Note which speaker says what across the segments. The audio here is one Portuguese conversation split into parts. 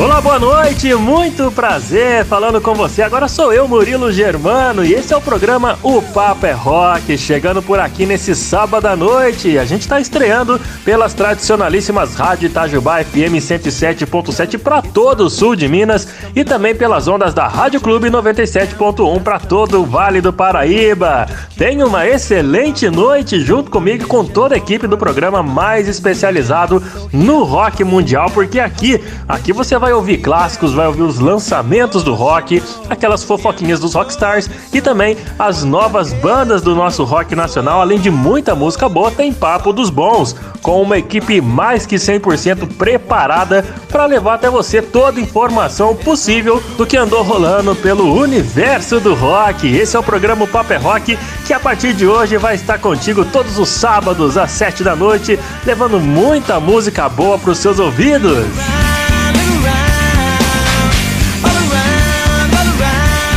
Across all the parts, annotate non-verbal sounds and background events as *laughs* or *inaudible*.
Speaker 1: Olá, boa noite, muito prazer falando com você. Agora sou eu, Murilo Germano, e esse é o programa O Papo é Rock, chegando por aqui nesse sábado à noite. A gente está estreando pelas tradicionalíssimas Rádio Itajubá FM 107.7 para todo o sul de Minas e também pelas ondas da Rádio Clube 97.1 para todo o Vale do Paraíba. Tenha uma excelente noite junto comigo e com toda a equipe do programa mais especializado no rock mundial, porque aqui, aqui você vai vai ouvir clássicos, vai ouvir os lançamentos do rock, aquelas fofoquinhas dos rockstars e também as novas bandas do nosso rock nacional, além de muita música boa, tem papo dos bons, com uma equipe mais que 100% preparada para levar até você toda a informação possível do que andou rolando pelo universo do rock. Esse é o programa Papo é Rock, que a partir de hoje vai estar contigo todos os sábados às 7 da noite, levando muita música boa para os seus ouvidos.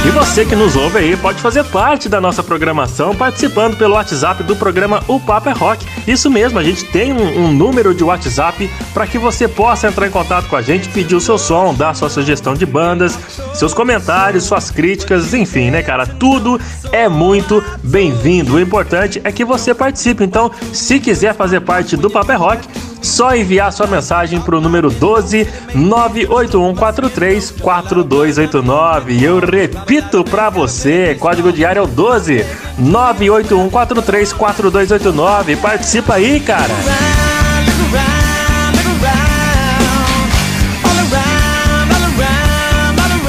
Speaker 1: E você que nos ouve aí pode fazer parte da nossa programação participando pelo WhatsApp do programa O Papo é Rock. Isso mesmo, a gente tem um, um número de WhatsApp para que você possa entrar em contato com a gente, pedir o seu som, dar sua sugestão de bandas, seus comentários, suas críticas, enfim, né, cara? Tudo é muito bem-vindo. O importante é que você participe. Então, se quiser fazer parte do Papo é Rock, só enviar sua mensagem para o número 12 98143 4289. Eu repito para você, código diário é o 12 98143 4289. Participa aí, cara.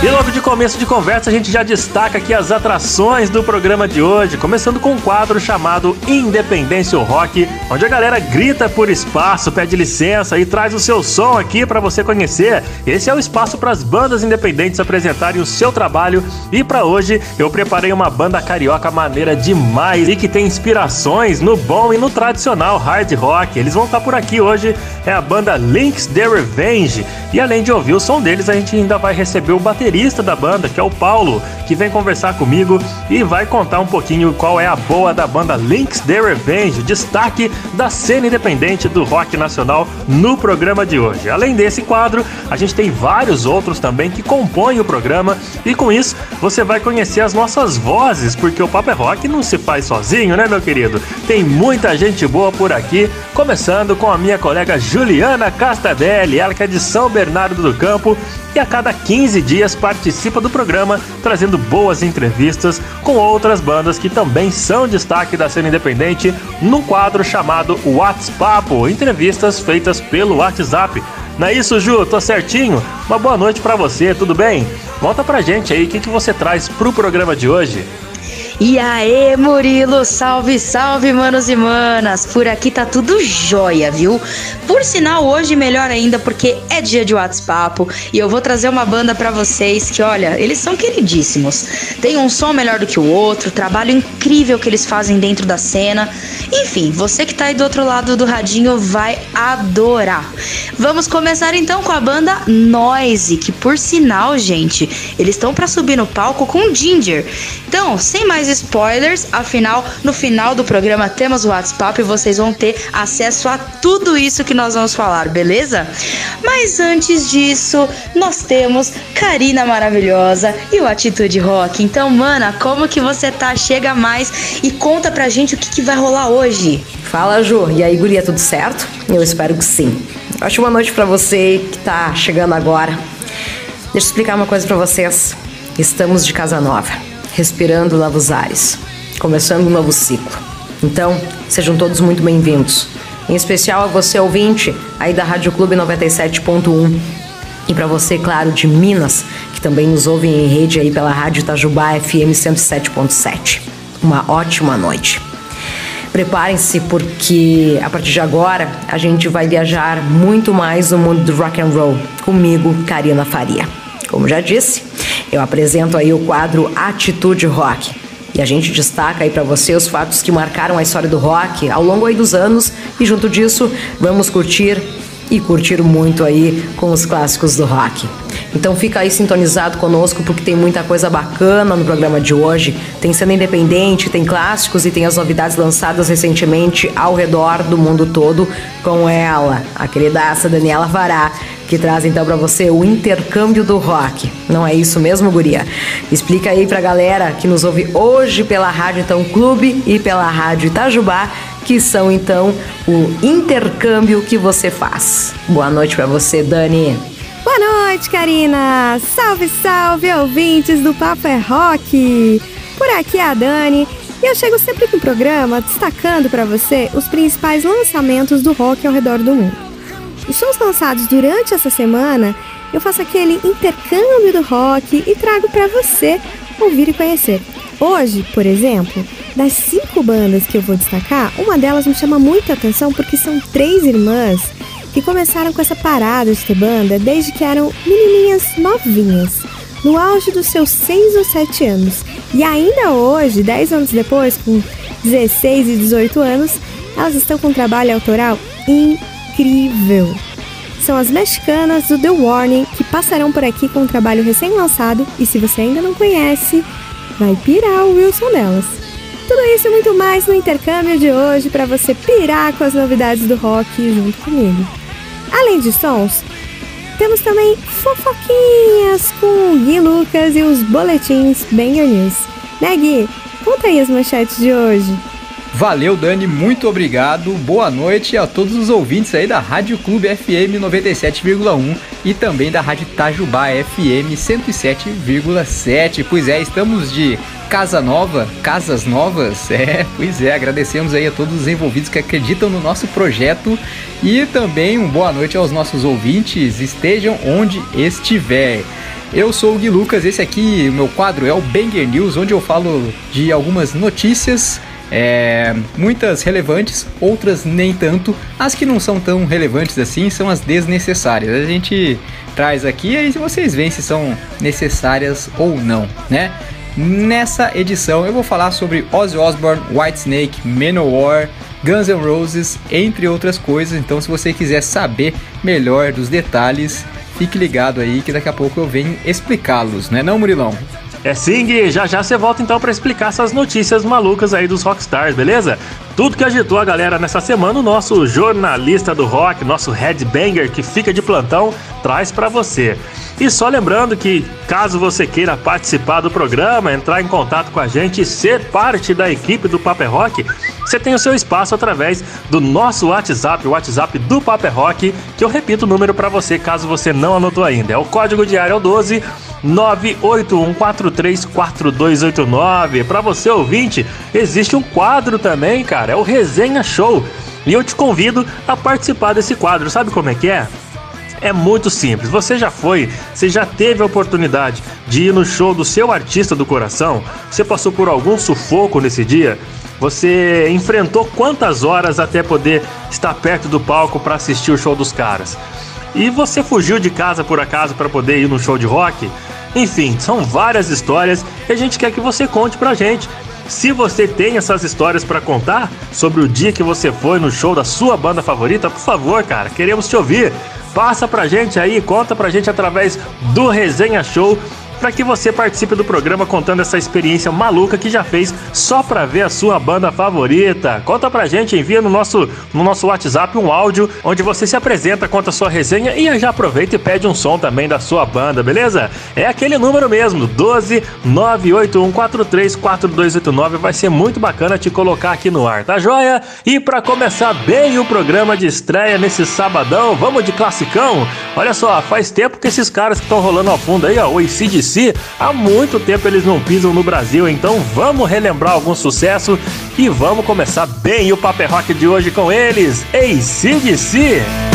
Speaker 1: E logo de começo de conversa, a gente já destaca aqui as atrações do programa de hoje, começando com um quadro chamado Independência Rock, onde a galera grita por espaço, pede licença e traz o seu som aqui para você conhecer. Esse é o espaço para as bandas independentes apresentarem o seu trabalho e para hoje eu preparei uma banda carioca maneira demais e que tem inspirações no bom e no tradicional hard rock. Eles vão estar por aqui hoje, é a banda Links The Revenge. E além de ouvir o som deles, a gente ainda vai receber o baterista baterista da banda, que é o Paulo, que vem conversar comigo e vai contar um pouquinho qual é a boa da banda Links The Revenge, destaque da cena independente do rock nacional no programa de hoje. Além desse quadro, a gente tem vários outros também que compõem o programa e com isso você vai conhecer as nossas vozes, porque o Papo é Rock não se faz sozinho, né, meu querido? Tem muita gente boa por aqui, começando com a minha colega Juliana Castadelli, ela que é de São Bernardo do Campo e a cada 15 dias participa do programa, trazendo boas entrevistas com outras bandas que também são destaque da cena independente num quadro chamado WhatsApp, entrevistas feitas pelo WhatsApp. Não é isso, Ju? Tô certinho? Uma boa noite para você, tudo bem? Conta pra gente aí o que, que você traz pro programa de hoje.
Speaker 2: E aí, Murilo, salve, salve, manos e manas. Por aqui tá tudo jóia, viu? Por sinal, hoje melhor ainda porque é dia de WhatsApp e eu vou trazer uma banda para vocês que, olha, eles são queridíssimos. Tem um som melhor do que o outro, trabalho incrível que eles fazem dentro da cena. Enfim, você que tá aí do outro lado do radinho vai adorar. Vamos começar então com a banda Noise, que por sinal, gente, eles estão para subir no palco com Ginger. Então, sem mais spoilers, afinal, no final do programa temos o WhatsApp e vocês vão ter acesso a tudo isso que nós vamos falar, beleza? Mas antes disso, nós temos Karina maravilhosa e o Atitude Rock. Então, mana, como que você tá? Chega mais e conta pra gente o que, que vai rolar hoje.
Speaker 3: Fala, Ju. E aí, guria, tudo certo? Eu espero que sim. Ótima noite para você que tá chegando agora. Deixa eu explicar uma coisa para vocês. Estamos de casa nova respirando novos ares, começando um novo ciclo. Então, sejam todos muito bem-vindos. Em especial a você ouvinte aí da Rádio Clube 97.1 e para você, claro, de Minas, que também nos ouve em rede aí pela Rádio Itajubá FM 107.7. Uma ótima noite. Preparem-se porque a partir de agora a gente vai viajar muito mais no mundo do rock and roll comigo, Karina Faria. Como já disse, eu apresento aí o quadro Atitude Rock. E a gente destaca aí para você os fatos que marcaram a história do rock ao longo aí dos anos e junto disso vamos curtir e curtir muito aí com os clássicos do rock. Então fica aí sintonizado conosco porque tem muita coisa bacana no programa de hoje. Tem cena independente, tem clássicos e tem as novidades lançadas recentemente ao redor do mundo todo com ela, a queridaça Daniela Vará, que traz então para você o intercâmbio do rock. Não é isso mesmo, guria? Explica aí pra galera que nos ouve hoje pela Rádio Então Clube e pela Rádio Itajubá que são então o intercâmbio que você faz. Boa noite para você, Dani.
Speaker 4: Boa noite, Karina. Salve, salve, ouvintes do Papo é Rock. Por aqui é a Dani e eu chego sempre no programa destacando para você os principais lançamentos do rock ao redor do mundo. Os shows lançados durante essa semana, eu faço aquele intercâmbio do rock e trago para você ouvir e conhecer. Hoje, por exemplo, das cinco bandas que eu vou destacar, uma delas me chama muita atenção porque são três irmãs que começaram com essa parada de banda desde que eram menininhas novinhas, no auge dos seus seis ou sete anos. E ainda hoje, dez anos depois, com 16 e 18 anos, elas estão com um trabalho autoral incrível. São as mexicanas do The Warning que passarão por aqui com um trabalho recém-lançado e se você ainda não conhece, vai pirar o Wilson delas. Tudo isso e muito mais no intercâmbio de hoje para você pirar com as novidades do rock junto comigo. Além de sons, temos também fofoquinhas com Gui Lucas e os boletins Banger News. Né, Gui? Conta aí as manchetes de hoje.
Speaker 5: Valeu, Dani, muito obrigado. Boa noite a todos os ouvintes aí da Rádio Clube FM 97,1 e também da Rádio Tajubá FM 107,7. Pois é, estamos de casa nova, casas novas. *laughs* É, pois é, agradecemos aí a todos os envolvidos que acreditam no nosso projeto e também uma boa noite aos nossos ouvintes, estejam onde estiver. Eu sou o Gui Lucas, esse aqui, o meu quadro é o Banger News, onde eu falo de algumas notícias é, muitas relevantes, outras nem tanto. As que não são tão relevantes assim são as desnecessárias. A gente traz aqui e vocês veem se são necessárias ou não, né? Nessa edição eu vou falar sobre Ozzy Osbourne, Whitesnake, Manowar, Guns N' Roses, entre outras coisas. Então, se você quiser saber melhor dos detalhes, fique ligado aí que daqui a pouco eu venho explicá-los, né, não, Murilão?
Speaker 1: É sim, Gui. Já já você volta então para explicar essas notícias malucas aí dos rockstars, beleza? Tudo que agitou a galera nessa semana, o nosso jornalista do rock, nosso headbanger que fica de plantão, traz para você. E só lembrando que, caso você queira participar do programa, entrar em contato com a gente e ser parte da equipe do Paper Rock, você tem o seu espaço através do nosso WhatsApp, o WhatsApp do Paper Rock, que eu repito o número para você caso você não anotou ainda. É o código diário 12 981434289. Para você ouvinte, existe um quadro também, cara, é o Resenha Show. E eu te convido a participar desse quadro. Sabe como é que é? É muito simples. Você já foi, você já teve a oportunidade de ir no show do seu artista do coração? Você passou por algum sufoco nesse dia? Você enfrentou quantas horas até poder estar perto do palco para assistir o show dos caras? E você fugiu de casa por acaso para poder ir no show de rock? Enfim, são várias histórias e a gente quer que você conte pra gente. Se você tem essas histórias para contar sobre o dia que você foi no show da sua banda favorita, por favor, cara, queremos te ouvir. Passa pra gente aí, conta pra gente através do Resenha Show para que você participe do programa contando essa experiência maluca que já fez só para ver a sua banda favorita. Conta pra gente, envia no nosso, no nosso WhatsApp um áudio onde você se apresenta, conta a sua resenha e já aproveita e pede um som também da sua banda, beleza? É aquele número mesmo, 12 981434289. Vai ser muito bacana te colocar aqui no ar, tá joia? E para começar bem o programa de estreia nesse sabadão, vamos de classicão? Olha só, faz tempo que esses caras que estão rolando ao fundo aí, ó, o ACDC há muito tempo eles não pisam no Brasil, então vamos relembrar algum sucesso e vamos começar bem o Paper Rock de hoje com eles, ACDC!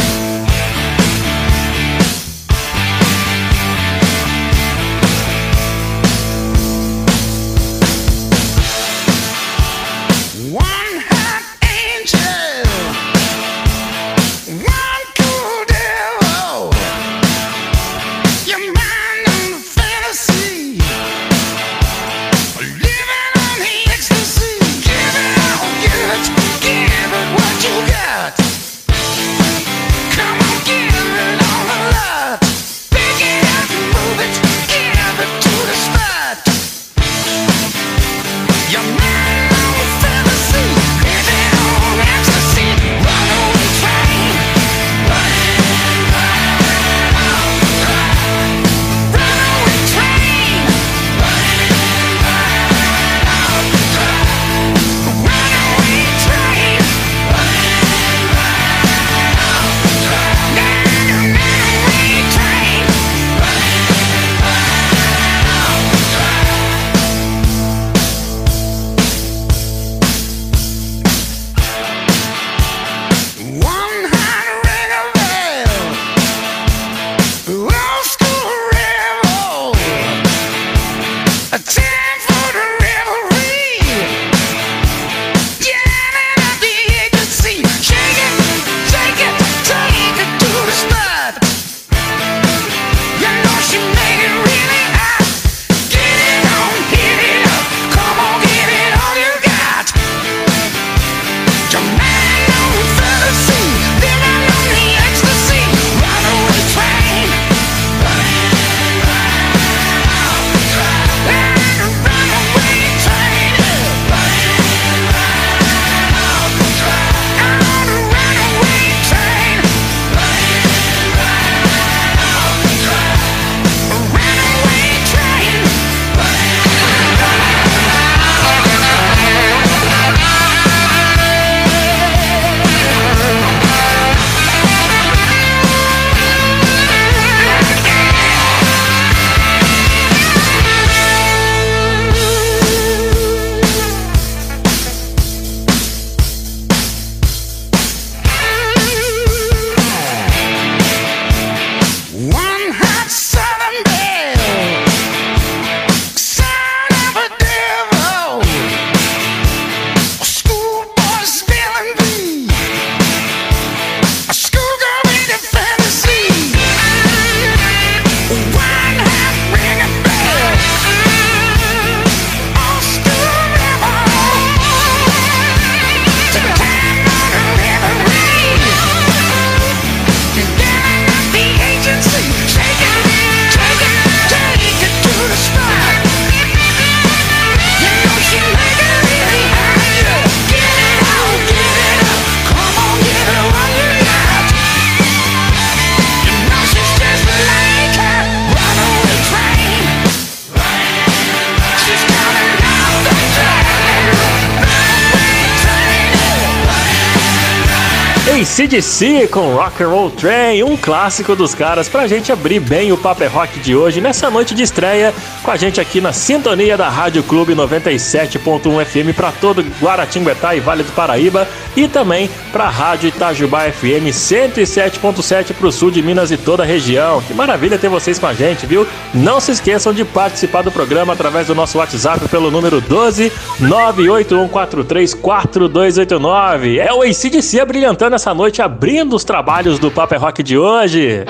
Speaker 1: ACDC com Rock and Roll Train, um clássico dos caras, pra gente abrir bem o Paper é Rock de hoje, nessa noite de estreia, com a gente aqui na sintonia da Rádio Clube 97.1 FM para todo Guaratinguetá e Vale do Paraíba, e também pra Rádio Itajubá FM 107.7 pro sul de Minas e toda a região. Que maravilha ter vocês com a gente, viu? Não se esqueçam de participar do programa através do nosso WhatsApp pelo número 12 981434289. É o ACDC brilhantando essa noite, abrindo os trabalhos do Paper Rock de hoje.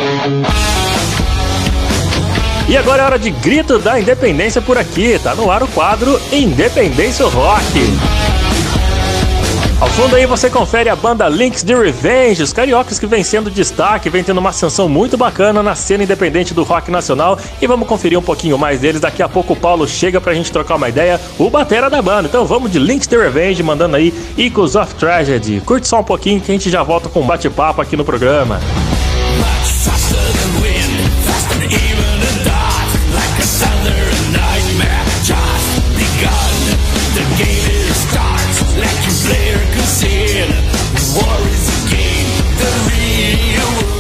Speaker 1: E agora é hora de grito da independência por aqui. Tá no ar o quadro Independência Rock. Ao fundo aí você confere a banda Links the Revenge, os cariocas que vem sendo destaque, vem tendo uma ascensão muito bacana na cena independente do rock nacional. E vamos conferir um pouquinho mais deles. Daqui a pouco o Paulo chega pra gente trocar uma ideia, o batera da banda. Então vamos de Links the Revenge, mandando aí Echoes of Tragedy. Curte só um pouquinho que a gente já volta com um bate-papo aqui no programa.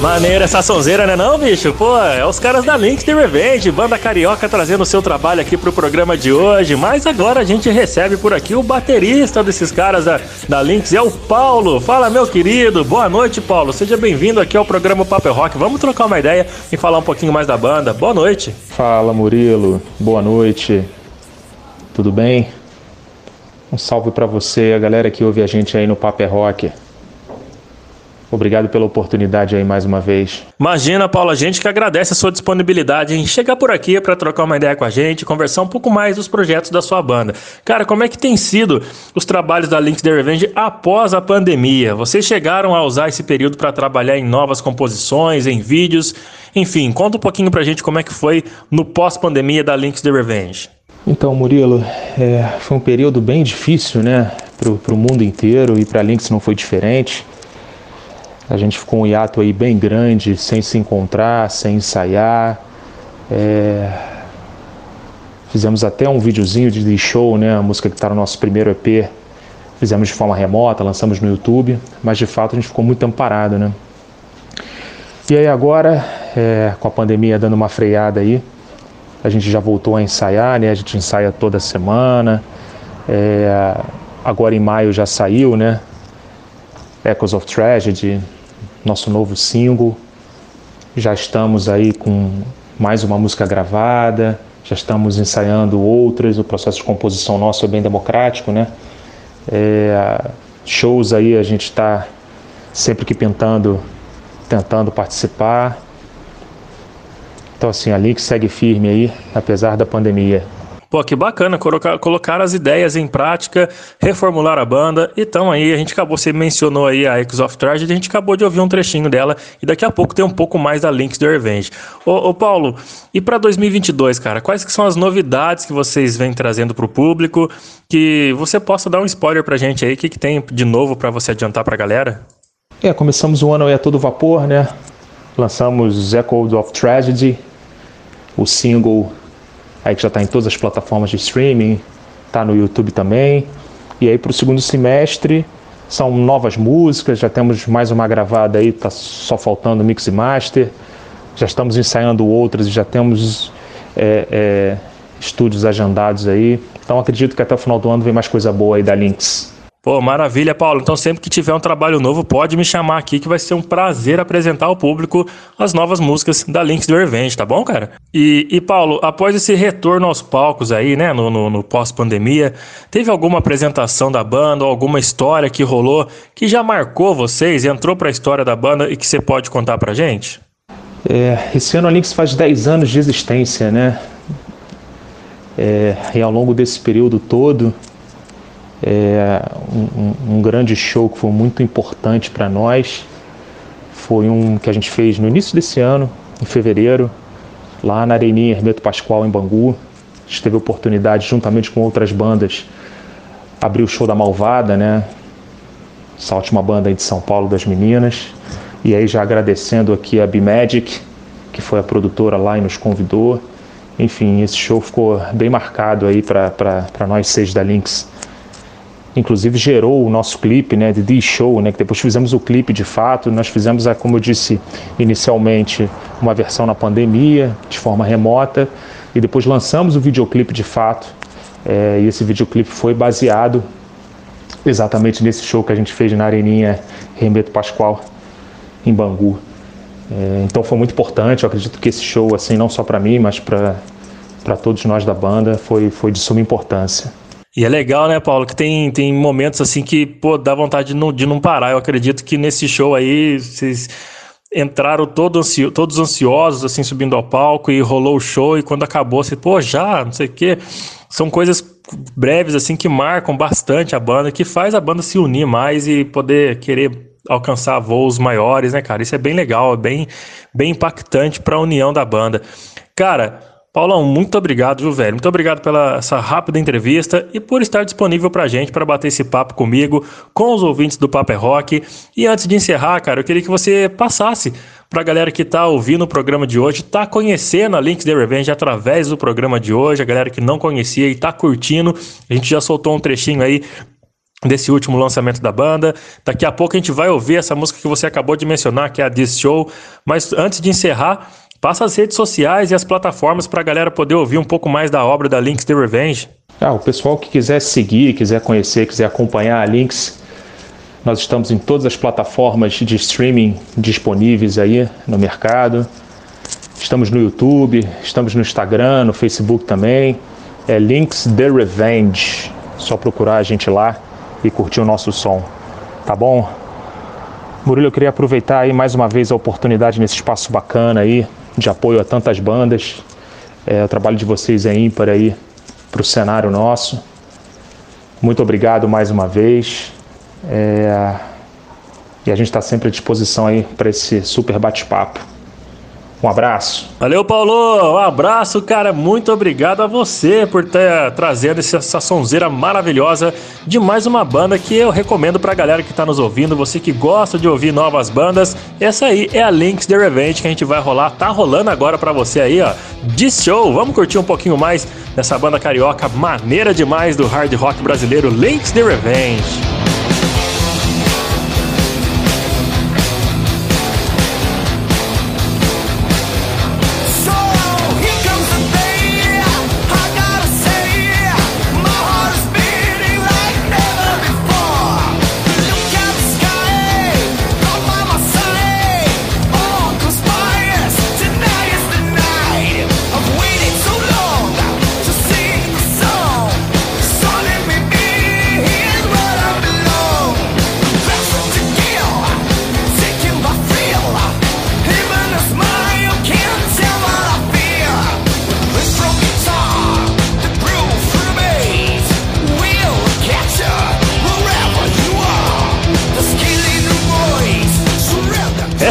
Speaker 1: Maneira essa sonzeira, né não, bicho? Pô, é os caras da Link The Revenge, banda carioca trazendo o seu trabalho aqui pro programa de hoje. Mas agora a gente recebe por aqui o baterista desses caras da, da Lynx, é o Paulo. Fala, meu querido. Boa noite, Paulo. Seja bem-vindo aqui ao programa Paper Rock. Vamos trocar uma ideia e falar um pouquinho mais da banda. Boa noite.
Speaker 6: Fala, Murilo. Boa noite. Tudo bem? Um salve para você, a galera que ouve a gente aí no Paper Rock. Obrigado pela oportunidade aí mais uma vez.
Speaker 1: Imagina, Paulo, a gente que agradece a sua disponibilidade em chegar por aqui para trocar uma ideia com a gente, conversar um pouco mais dos projetos da sua banda. Cara, como é que tem sido os trabalhos da Links The Revenge após a pandemia? Vocês chegaram a usar esse período para trabalhar em novas composições, em vídeos? Enfim, conta um pouquinho pra gente como é que foi no pós-pandemia da Links The Revenge.
Speaker 6: Então, Murilo, é, foi um período bem difícil, né, para o mundo inteiro e para a Links não foi diferente. A gente ficou um hiato aí bem grande, sem se encontrar, sem ensaiar. É... Fizemos até um videozinho de show, né? A música que está no nosso primeiro EP. Fizemos de forma remota, lançamos no YouTube, mas de fato a gente ficou muito tempo parado, né? E aí agora, é, com a pandemia dando uma freada aí, a gente já voltou a ensaiar, né? A gente ensaia toda semana. É, agora em maio já saiu, né? Echoes of Tragedy, nosso novo single. Já estamos aí com mais uma música gravada, já estamos ensaiando outras. O processo de composição nosso é bem democrático, né? É, shows aí a gente está sempre que pintando, tentando participar. Então assim, a Link segue firme aí, apesar da pandemia.
Speaker 1: Pô, que bacana, colocar, colocar as ideias em prática, reformular a banda. Então aí a gente acabou, você mencionou aí a X of Tragedy, a gente acabou de ouvir um trechinho dela e daqui a pouco tem um pouco mais da Links the Revenge. Ô, ô Paulo, e para 2022, cara, quais que são as novidades que vocês vêm trazendo para o público? Que você possa dar um spoiler pra gente aí, o que, que tem de novo para você adiantar pra galera?
Speaker 6: É, começamos o ano aí a todo vapor, né? Lançamos Echo of Tragedy, o single aí que já está em todas as plataformas de streaming, está no YouTube também. E aí para o segundo semestre são novas músicas, já temos mais uma gravada aí, está só faltando mix e master. Já estamos ensaiando outras e já temos é, é, estúdios agendados aí. Então acredito que até o final do ano vem mais coisa boa aí da Lynx.
Speaker 1: Pô, maravilha, Paulo. Então, sempre que tiver um trabalho novo, pode me chamar aqui que vai ser um prazer apresentar ao público as novas músicas da Links do Revenge, tá bom, cara? E, e Paulo, após esse retorno aos palcos aí, né, no, no, no pós-pandemia, teve alguma apresentação da banda alguma história que rolou que já marcou vocês, entrou pra história da banda e que você pode contar pra gente?
Speaker 6: É, esse ano a Links faz 10 anos de existência, né? É, e ao longo desse período todo, é, um, um, grande show que foi muito importante para nós foi um que a gente fez no início desse ano, em fevereiro, lá na Areninha Hermeto Pascoal, em Bangu. A gente teve a oportunidade, juntamente com outras bandas, abrir o show da Malvada, né? Essa última banda aí de São Paulo das meninas. E aí já agradecendo aqui a B-Magic, que foi a produtora lá e nos convidou. Enfim, esse show ficou bem marcado aí para nós seis da Lynx. Inclusive gerou o nosso clipe, né, de The Show, né, que depois fizemos o clipe de fato, nós fizemos, como eu disse inicialmente, uma versão na pandemia, de forma remota, e depois lançamos o videoclipe de fato, é, e esse videoclipe foi baseado exatamente nesse show que a gente fez na Areninha Rembeto Pascoal, em Bangu. É, então foi muito importante, eu acredito que esse show, assim, não só para mim, mas para todos nós da banda, foi, foi de suma importância.
Speaker 1: E é legal, né, Paulo, que tem, tem momentos assim que, pô, dá vontade de não, de não parar. Eu acredito que nesse show aí, vocês entraram todo ansio, todos ansiosos, assim, subindo ao palco e rolou o show e quando acabou, você, pô, já, não sei o quê. São coisas breves, assim, que marcam bastante a banda, que faz a banda se unir mais e poder querer alcançar voos maiores, né, cara? Isso é bem legal, é bem, bem impactante para a união da banda. Cara, Paulão, muito obrigado, viu, velho? Muito obrigado pela essa rápida entrevista e por estar disponível pra gente para bater esse papo comigo, com os ouvintes do Papo é Rock. E antes de encerrar, cara, eu queria que você passasse pra galera que tá ouvindo o programa de hoje, tá conhecendo a Links The Revenge através do programa de hoje, a galera que não conhecia e tá curtindo. A gente já soltou um trechinho aí desse último lançamento da banda. Daqui a pouco a gente vai ouvir essa música que você acabou de mencionar, que é a This Show. Mas antes de encerrar, Passa as redes sociais e as plataformas para a galera poder ouvir um pouco mais da obra da Links The Revenge.
Speaker 6: Ah, o pessoal que quiser seguir, quiser conhecer, quiser acompanhar a Links, nós estamos em todas as plataformas de streaming disponíveis aí no mercado. Estamos no YouTube, estamos no Instagram, no Facebook também. É Links The Revenge. Só procurar a gente lá e curtir o nosso som. Tá bom? Murilo, eu queria aproveitar aí mais uma vez a oportunidade nesse espaço bacana aí de apoio a tantas bandas. É, o trabalho de vocês é ímpar aí para o cenário nosso. Muito obrigado mais uma vez. É, e a gente está sempre à disposição aí para esse super bate-papo. Um abraço.
Speaker 1: Valeu, Paulo. Um abraço, cara. Muito obrigado a você por ter trazendo essa sonzeira maravilhosa de mais uma banda que eu recomendo pra galera que tá nos ouvindo. Você que gosta de ouvir novas bandas, essa aí é a Links The Revenge que a gente vai rolar. Tá rolando agora pra você aí, ó. De show. Vamos curtir um pouquinho mais dessa banda carioca maneira demais do hard rock brasileiro Links The Revenge.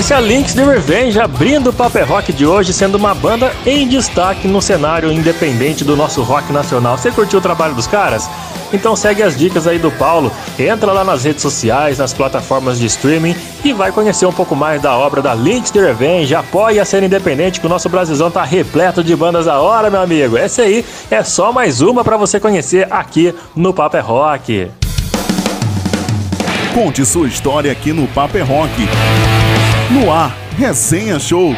Speaker 1: Essa é a Links The Revenge abrindo o Paper Rock de hoje, sendo uma banda em destaque no cenário independente do nosso rock nacional. Você curtiu o trabalho dos caras? Então segue as dicas aí do Paulo, entra lá nas redes sociais, nas plataformas de streaming e vai conhecer um pouco mais da obra da Links The Revenge. Apoie a cena independente que o nosso Brasilzão tá repleto de bandas da hora, meu amigo. Essa aí é só mais uma para você conhecer aqui no Paper Rock.
Speaker 7: Conte sua história aqui no Paper Rock. No ar, Resenha Show.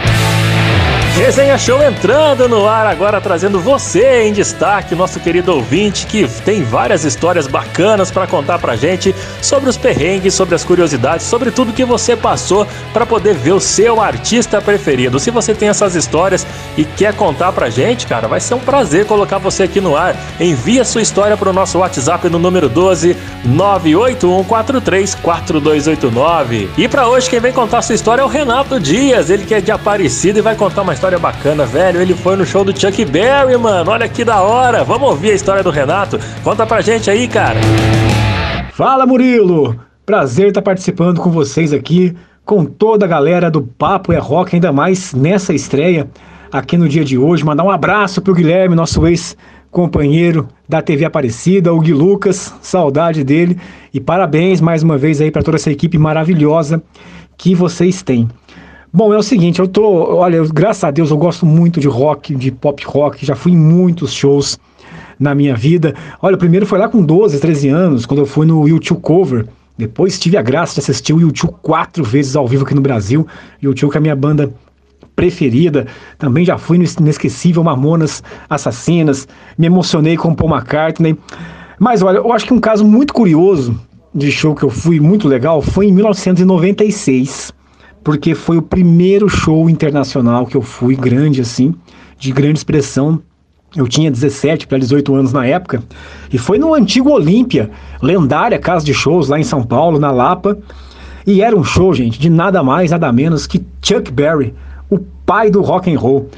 Speaker 1: Resenha Show entrando no ar agora, trazendo você em destaque, nosso querido ouvinte, que tem várias histórias bacanas para contar pra gente sobre os perrengues, sobre as curiosidades, sobre tudo que você passou para poder ver o seu artista preferido. Se você tem essas histórias e quer contar pra gente, cara, vai ser um prazer colocar você aqui no ar. Envie a sua história pro nosso WhatsApp no número 12 981434289. E para hoje quem vem contar sua história é o Renato Dias, ele que é de Aparecida e vai contar uma história bacana, velho. Ele foi no show do Chuck Berry, mano. Olha que da hora. Vamos ouvir a história do Renato. Conta pra gente aí, cara.
Speaker 8: Fala, Murilo. Prazer estar participando com vocês aqui, com toda a galera do Papo é Rock, ainda mais nessa estreia aqui no dia de hoje. Mandar um abraço pro Guilherme, nosso ex-companheiro da TV Aparecida, o Gui Lucas, saudade dele. E parabéns mais uma vez aí para toda essa equipe maravilhosa que vocês têm. Bom, é o seguinte, eu tô, olha, eu, graças a Deus eu gosto muito de rock, de pop rock, já fui em muitos shows na minha vida. Olha, o primeiro foi lá com 12, 13 anos, quando eu fui no YouTube Cover. Depois tive a graça de assistir o YouTube quatro vezes ao vivo aqui no Brasil. YouTube que é a minha banda preferida. Também já fui no inesquecível Mamonas Assassinas. Me emocionei com Paul McCartney. Mas olha, eu acho que um caso muito curioso de show que eu fui, muito legal, foi em 1996. Porque foi o primeiro show internacional que eu fui, grande assim, de grande expressão. Eu tinha 17 para 18 anos na época. E foi no antigo Olímpia, lendária casa de shows lá em São Paulo, na Lapa. E era um show, gente, de nada mais, nada menos que Chuck Berry, o pai do rock and roll.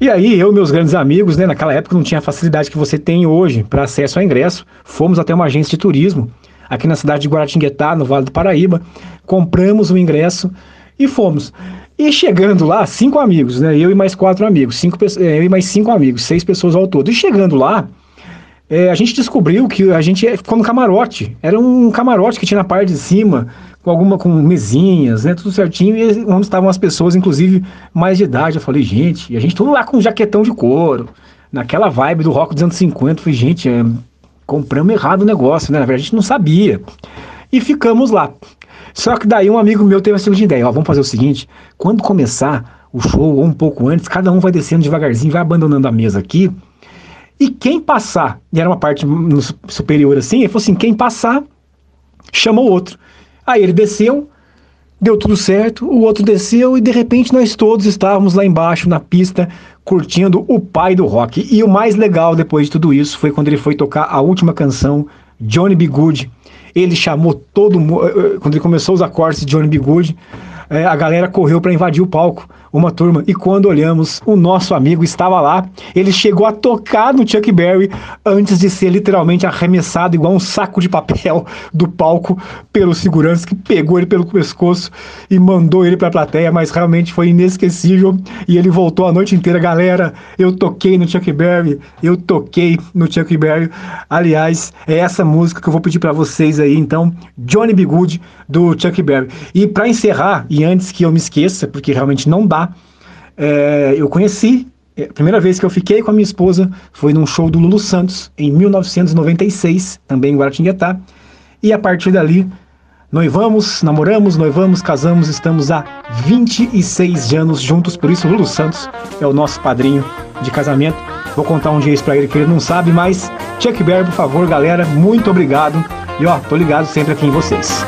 Speaker 8: E aí, eu e meus grandes amigos, né, naquela época não tinha a facilidade que você tem hoje para acesso ao ingresso, fomos até uma agência de turismo, aqui na cidade de Guaratinguetá, no Vale do Paraíba, compramos o ingresso e fomos. E chegando lá, cinco amigos, né, eu e mais quatro amigos, cinco, é, eu e mais cinco amigos, seis pessoas ao todo. E chegando lá, é, a gente descobriu que a gente ficou no camarote. Era um camarote que tinha na parte de cima, com alguma com mesinhas, né, tudo certinho, e onde estavam as pessoas, inclusive mais de idade. Eu falei, gente, e a gente tudo lá com um jaquetão de couro, naquela vibe do rock dos anos 50. Eu falei, gente, é, compramos errado o negócio, né? Na verdade, a gente não sabia. E ficamos lá. Só que daí um amigo meu teve a seguinte ideia: ó, vamos fazer o seguinte, quando começar o show, ou um pouco antes, cada um vai descendo devagarzinho, vai abandonando a mesa aqui. E quem passar, e era uma parte superior assim, ele falou assim: quem passar, chama o outro. Aí ele desceu, deu tudo certo, o outro desceu e de repente nós todos estávamos lá embaixo na pista curtindo o pai do rock. E o mais legal depois de tudo isso foi quando ele foi tocar a última canção, Johnny B. Good. Ele chamou todo mundo, eh, eh, quando ele começou os acordes de Johnny B. Good, é, a galera correu para invadir o palco, uma turma, e quando olhamos, o nosso amigo estava lá. Ele chegou a tocar no Chuck Berry antes de ser literalmente arremessado igual um saco de papel do palco pelo segurança que pegou ele pelo pescoço e mandou ele para a plateia, mas realmente foi inesquecível e ele voltou a noite inteira, galera, eu toquei no Chuck Berry, eu toquei no Chuck Berry. Aliás, é essa música que eu vou pedir para vocês aí, então, Johnny B. do Chuck Berry. E para encerrar, e antes que eu me esqueça, porque realmente não dá, é, eu conheci, é, a primeira vez que eu fiquei com a minha esposa foi num show do Lulu Santos, em 1996, também em Guaratinguetá, e a partir dali Noivamos, namoramos, noivamos, casamos, estamos há 26 anos juntos, por isso Lulu Santos é o nosso padrinho de casamento. Vou contar um dia isso pra ele que ele não sabe, mas Chuck Berry, por favor, galera, muito obrigado. E ó, tô ligado sempre aqui em vocês.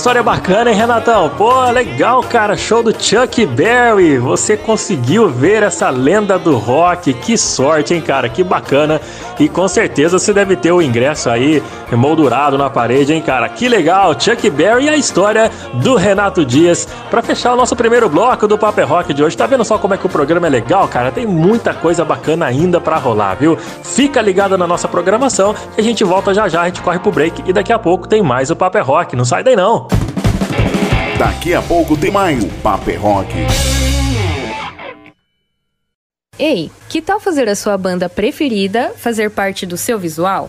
Speaker 1: História bacana, hein, Renatão? Pô, legal, cara. Show do Chuck Berry. Você conseguiu ver essa lenda do rock. Que sorte, hein, cara? Que bacana. E com certeza você deve ter o ingresso aí moldurado na parede, hein, cara? Que legal. Chuck Berry e a história do Renato Dias. Para fechar o nosso primeiro bloco do Paper Rock de hoje. Tá vendo só como é que o programa é legal, cara? Tem muita coisa bacana ainda para rolar, viu? Fica ligado na nossa programação que a gente volta já já. A gente corre pro break e daqui a pouco tem mais o Paper Rock. Não sai daí não.
Speaker 7: Daqui a pouco tem mais o Paper Rock.
Speaker 9: Ei, que tal fazer a sua banda preferida fazer parte do seu visual?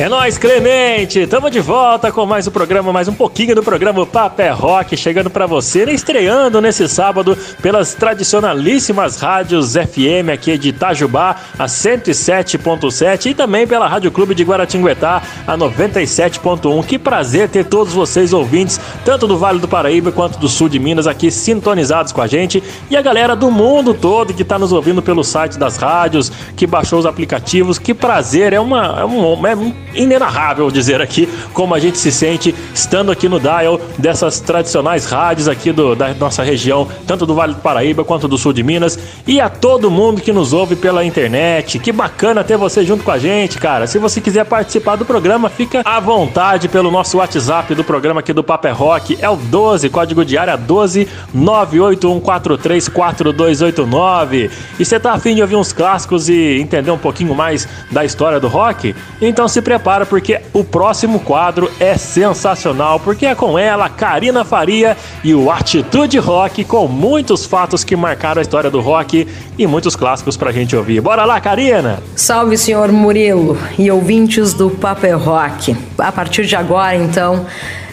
Speaker 1: É nóis, Clemente! Tamo de volta com mais um programa, mais um pouquinho do programa Papé Rock, chegando para você, né? estreando nesse sábado pelas tradicionalíssimas rádios FM aqui de Itajubá, a 107.7 e também pela Rádio Clube de Guaratinguetá, a 97.1. Que prazer ter todos vocês ouvintes, tanto do Vale do Paraíba quanto do Sul de Minas, aqui sintonizados com a gente e a galera do mundo todo que tá nos ouvindo pelo site das rádios, que baixou os aplicativos. Que prazer, é uma. É um, é um inenarrável dizer aqui como a gente se sente estando aqui no dial dessas tradicionais rádios aqui do, da nossa região, tanto do Vale do Paraíba quanto do sul de Minas, e a todo mundo que nos ouve pela internet. Que bacana ter você junto com a gente, cara. Se você quiser participar do programa, fica à vontade pelo nosso WhatsApp do programa aqui do Paper Rock. É o 12, código de área 12 981434289. E você tá afim de ouvir uns clássicos e entender um pouquinho mais da história do rock? Então se prepare prepara porque o próximo quadro é sensacional, porque é com ela, Karina Faria e o Atitude Rock, com muitos fatos que marcaram a história do rock e muitos clássicos pra gente ouvir. Bora lá, Karina!
Speaker 3: Salve, senhor Murilo e ouvintes do Paper Rock. A partir de agora, então,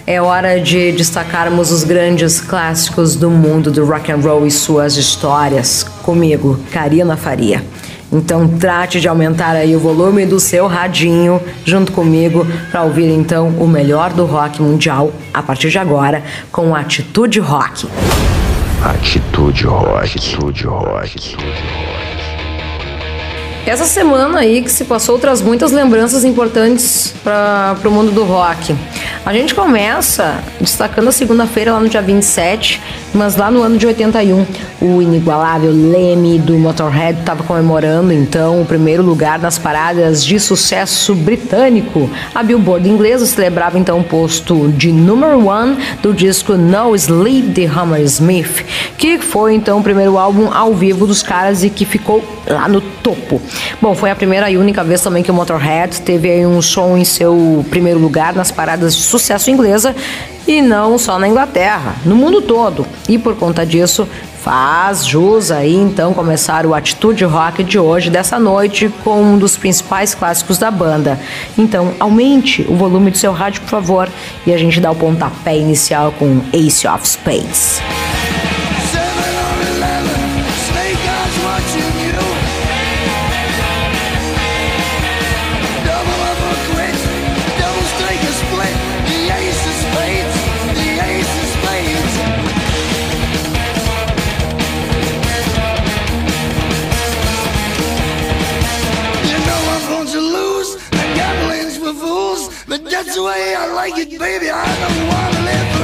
Speaker 3: é hora de destacarmos os grandes clássicos do mundo do rock and roll e suas histórias. Comigo, Karina Faria. Então trate de aumentar aí o volume do seu radinho junto comigo para ouvir então o melhor do rock mundial a partir de agora com Atitude Rock.
Speaker 10: Atitude Rock. Atitude Rock. Atitude Rock.
Speaker 3: Essa semana aí que se passou traz muitas lembranças importantes para o mundo do rock. A gente começa destacando a segunda-feira lá no dia 27, mas lá no ano de 81, o inigualável Leme do Motorhead estava comemorando então o primeiro lugar nas paradas de sucesso britânico. A Billboard inglesa celebrava então o posto de number one do disco No Sleep de Hammersmith, que foi então o primeiro álbum ao vivo dos caras e que ficou lá no topo. Bom, foi a primeira e única vez também que o Motorhead teve um som em seu primeiro lugar nas paradas de sucesso inglesa e não só na Inglaterra, no mundo todo. E por conta disso, faz jus aí então começar o Atitude Rock de hoje, dessa noite, com um dos principais clássicos da banda. Então, aumente o volume do seu rádio, por favor, e a gente dá o pontapé inicial com Ace of Spades.
Speaker 11: Way I like it, baby. I don't wanna live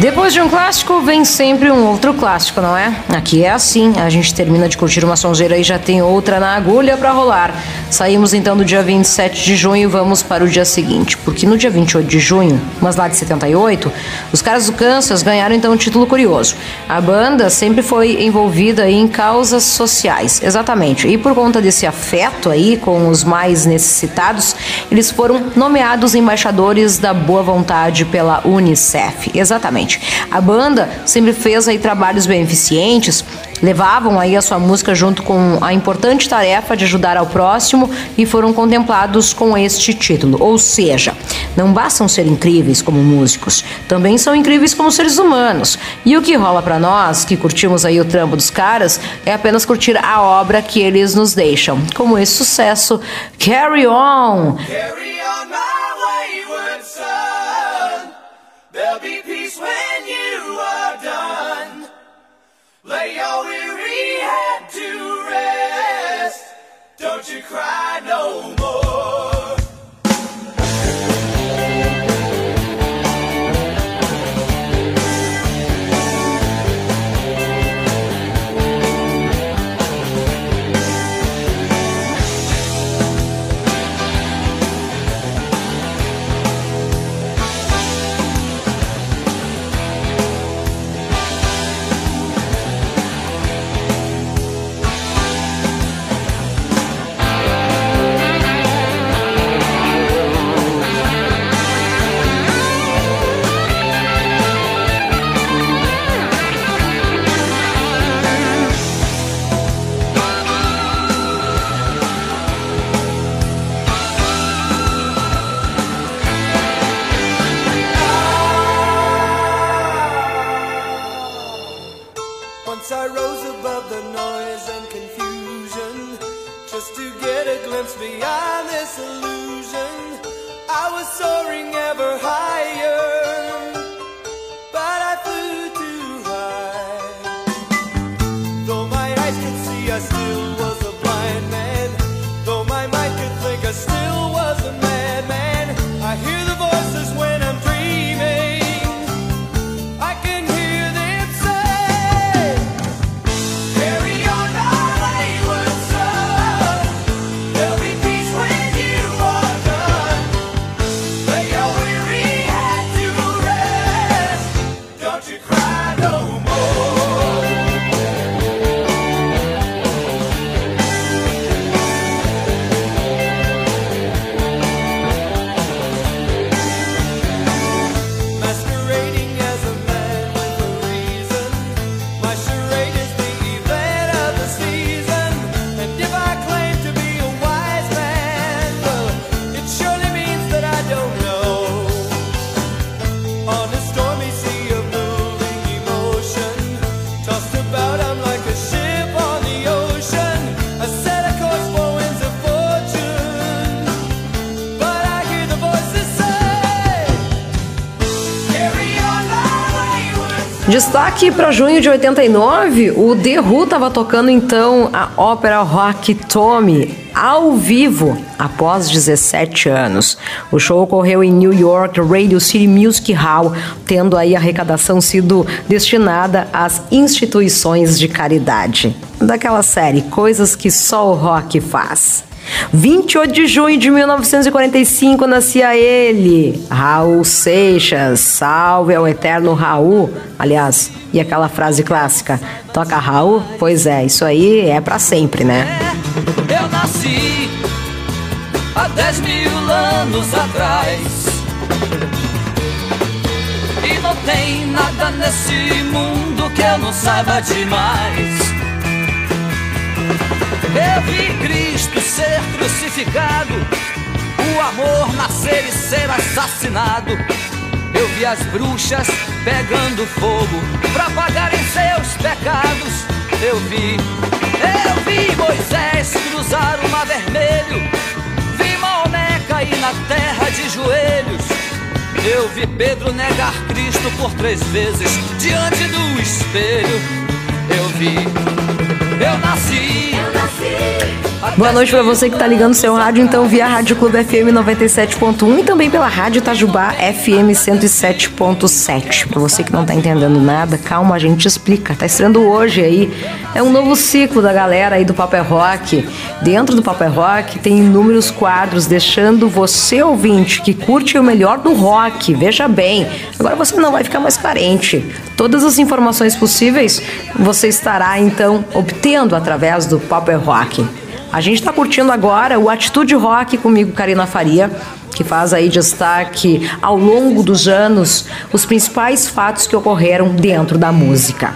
Speaker 3: Depois de um clássico, vem sempre um outro clássico, não é? Aqui é assim, a gente termina de curtir uma sonzeira e já tem outra na agulha para rolar. Saímos então do dia 27 de junho e vamos para o dia seguinte, porque no dia 28 de junho, mas lá de 78, os caras do Kansas ganharam então um título curioso. A banda sempre foi envolvida em causas sociais, exatamente. E por conta desse afeto aí com os mais necessitados, eles foram nomeados embaixadores da boa vontade pela UNICEF. Exatamente. A banda sempre fez aí trabalhos beneficentes, levavam aí a sua música junto com a importante tarefa de ajudar ao próximo e foram contemplados com este título. Ou seja, não bastam ser incríveis como músicos, também são incríveis como seres humanos. E o que rola para nós, que curtimos aí o trampo dos caras, é apenas curtir a obra que eles nos deixam, como esse sucesso Carry On. Carry on Destaque para junho de 89, o The Who estava tocando então a ópera rock Tommy ao vivo após 17 anos. O show ocorreu em New York Radio City Music Hall, tendo aí a arrecadação sido destinada às instituições de caridade. Daquela série Coisas que só o rock faz. 28 de junho de 1945 nascia ele, Raul Seixas. Salve ao eterno Raul. Aliás, e aquela frase clássica: Toca Raul? Pois é, isso aí é para sempre, né?
Speaker 11: Eu nasci há 10 mil anos atrás. E não tem nada nesse mundo que eu não saiba demais. Eu vi Cristo ser crucificado, o amor nascer e ser assassinado. Eu vi as bruxas pegando fogo para pagarem seus pecados. Eu vi, eu vi Moisés cruzar o mar vermelho. Vi Maomé cair na terra de joelhos. Eu vi Pedro negar Cristo por três vezes diante do espelho. Eu vi, eu nasci,
Speaker 3: Boa noite para você que está ligando seu rádio, então, via Rádio Clube FM 97.1 e também pela Rádio Itajubá FM 107.7. Para você que não está entendendo nada, calma, a gente explica. Tá estreando hoje aí. É um novo ciclo da galera aí do Papel Rock. Dentro do Papel Rock tem inúmeros quadros, deixando você, ouvinte, que curte o melhor do rock. Veja bem, agora você não vai ficar mais carente. Todas as informações possíveis você estará então obtendo através do Papel Rock. A gente está curtindo agora o Atitude Rock comigo, Karina Faria, que faz aí destaque ao longo dos anos os principais fatos que ocorreram dentro da música.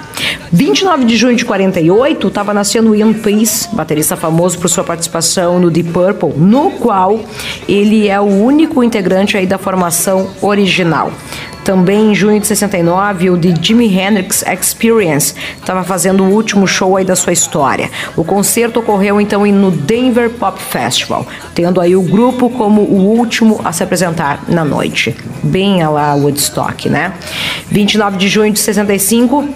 Speaker 3: 29 de junho de 48 estava nascendo Ian Pace, baterista famoso por sua participação no Deep Purple, no qual ele é o único integrante aí da formação original. Também em junho de 69, o The Jimi Hendrix Experience estava fazendo o último show aí da sua história. O concerto ocorreu então no Denver Pop Festival, tendo aí o grupo como o último a se apresentar na noite. Bem a lá Woodstock, né? 29 de junho de 65,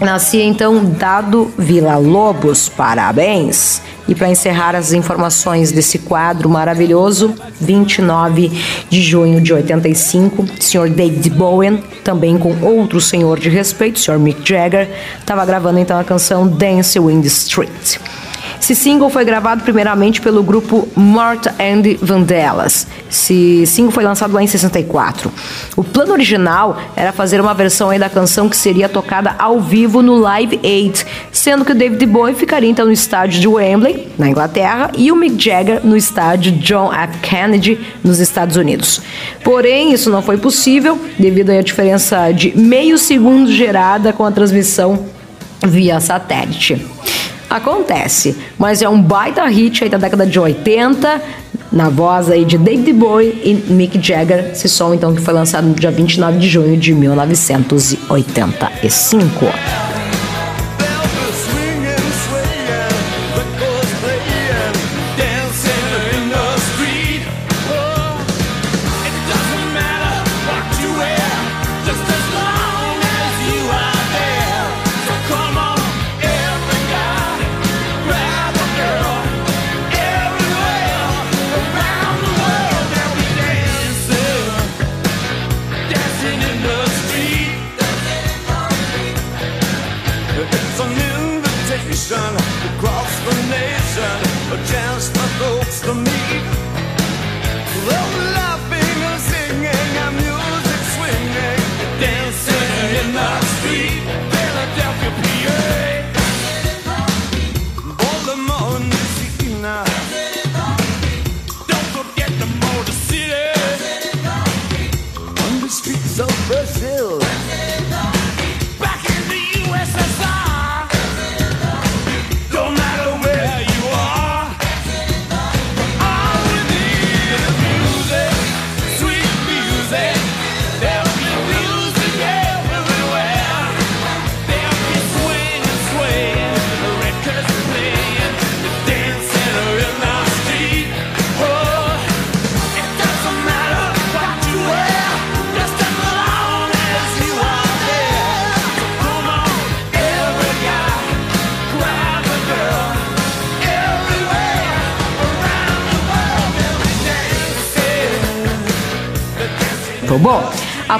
Speaker 3: Nascia então Dado Vila Lobos, parabéns! E para encerrar as informações desse quadro maravilhoso, 29 de junho de 85, Sr. David Bowen, também com outro senhor de respeito, Sr. Mick Jagger, estava gravando então a canção Dance in the Street. Esse single foi gravado primeiramente pelo grupo Mort and Vandellas. Esse single foi lançado lá em 64. O plano original era fazer uma versão aí da canção que seria tocada ao vivo no Live Aid, sendo que o David Bowie ficaria então no estádio de Wembley, na Inglaterra, e o Mick Jagger no estádio John F. Kennedy, nos Estados Unidos. Porém, isso não foi possível devido à diferença de meio segundo gerada com a transmissão via satélite. Acontece, mas é um baita hit aí da década de 80, na voz aí de David Bowie e Mick Jagger, esse som então que foi lançado no dia 29 de junho de 1985.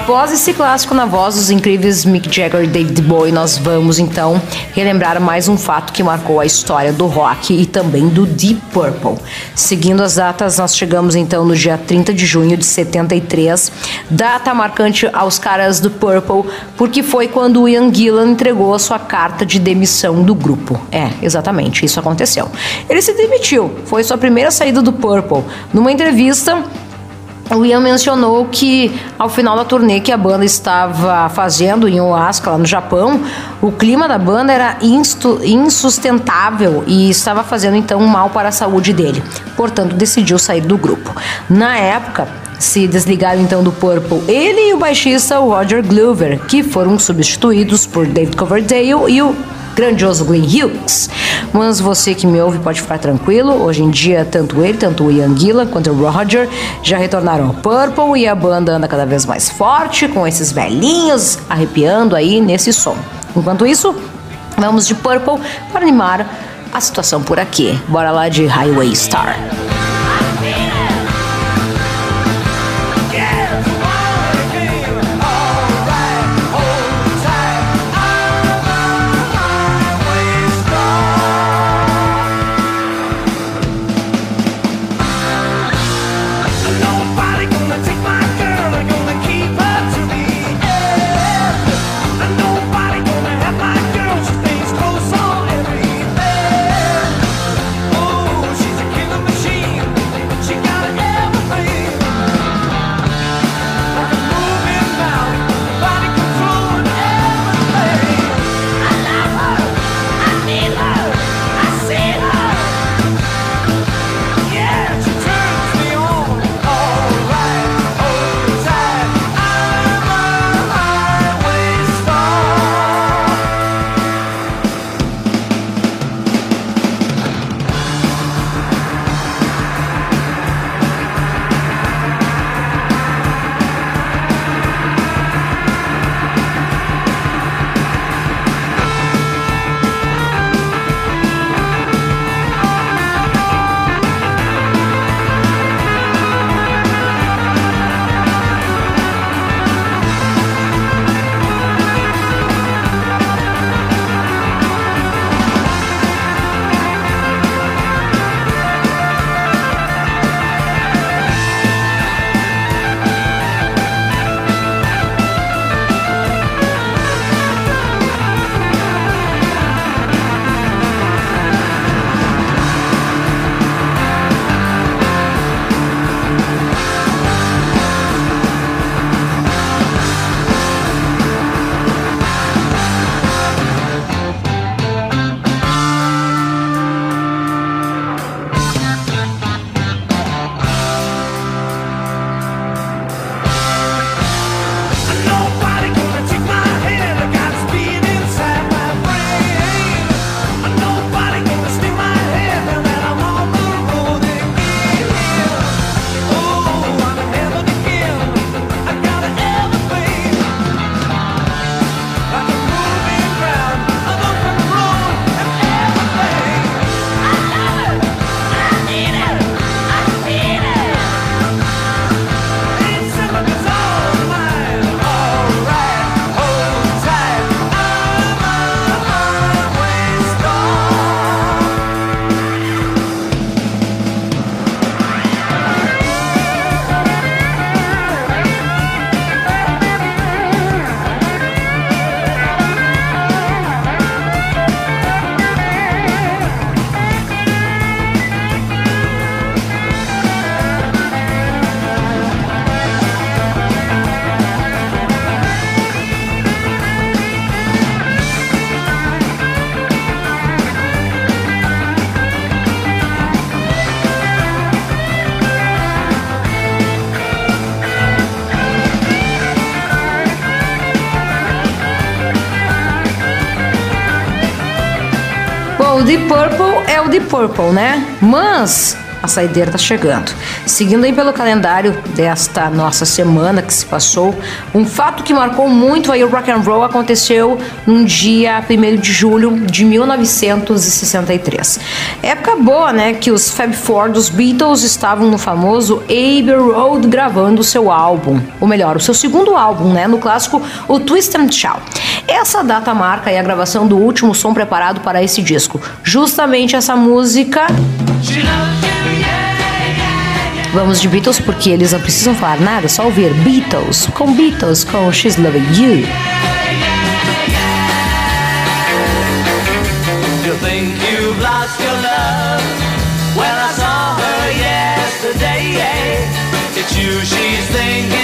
Speaker 3: Após esse clássico na voz dos incríveis Mick Jagger e David Bowie, nós vamos então relembrar mais um fato que marcou a história do rock e também do Deep Purple. Seguindo as datas, nós chegamos então no dia 30 de junho de 73, data marcante aos caras do Purple, porque foi quando o Ian Gillan entregou a sua carta de demissão do grupo. É, exatamente, isso aconteceu. Ele se demitiu, foi sua primeira saída do Purple. Numa entrevista, o Ian mencionou que ao final da turnê que a banda estava fazendo em Osaka, lá no Japão, o clima da banda era insustentável e estava fazendo então mal para a saúde dele. Portanto, decidiu sair do grupo. Na época, se desligaram então do Purple ele e o baixista Roger Glover, que foram substituídos por David Coverdale e o grandioso Glenn Hughes. Mas você que me ouve pode ficar tranquilo, hoje em dia tanto ele, tanto o Ian Gillan quanto o Roger já retornaram ao Purple e a banda anda cada vez mais forte com esses velhinhos arrepiando aí nesse som. Enquanto isso, vamos de Purple para animar
Speaker 12: a situação por aqui. Bora lá de Highway Star. O Purple, né? Mas a saideira tá chegando. Seguindo aí pelo calendário desta nossa semana que se passou, um fato que marcou muito aí o rock and roll aconteceu no dia 1 de julho de 1963. Época boa, né, que os Fab Four dos Beatles estavam no famoso Abbey Road gravando seu álbum, ou melhor, o seu segundo álbum, né, no clássico o Twist and Shout. Essa data marca a gravação do último som preparado para esse disco. Justamente essa música Vamos de Beatles porque eles não precisam falar nada, só ouvir Beatles com Beatles com She's Loving You.
Speaker 13: Well, I saw her yesterday. It's you she's thinking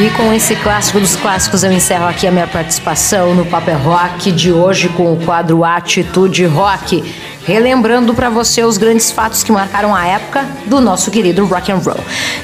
Speaker 3: E com esse clássico dos clássicos eu encerro aqui a minha participação no Papel Rock de hoje com o quadro Atitude Rock relembrando para você os grandes fatos que marcaram a época do nosso querido rock and roll.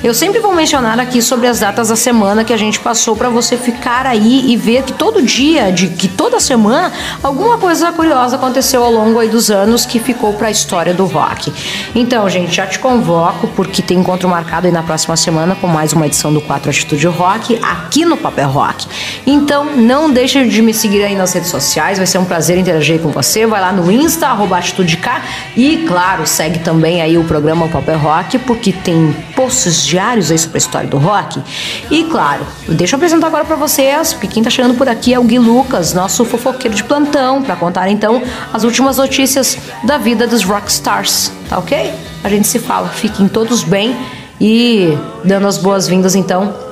Speaker 3: Eu sempre vou mencionar aqui sobre as datas da semana que a gente passou para você ficar aí e ver que todo dia, de que toda semana, alguma coisa curiosa aconteceu ao longo aí dos anos que ficou para a história do rock. Então, gente, já te convoco porque tem encontro marcado aí na próxima semana com mais uma edição do 4 Atitude Rock aqui no Papel Rock. Então, não deixe de me seguir aí nas redes sociais, vai ser um prazer interagir com você. Vai lá no Insta, arroba Atitude indicar. E, claro, segue também aí o programa Papel Rock, porque tem posts diários aí sobre a história do rock. E, claro, deixa eu apresentar agora para vocês, porque quem tá chegando por aqui é o Gui Lucas, nosso fofoqueiro de plantão, para contar então as últimas notícias da vida dos rockstars, tá ok? A gente se fala, fiquem todos bem e dando as boas-vindas então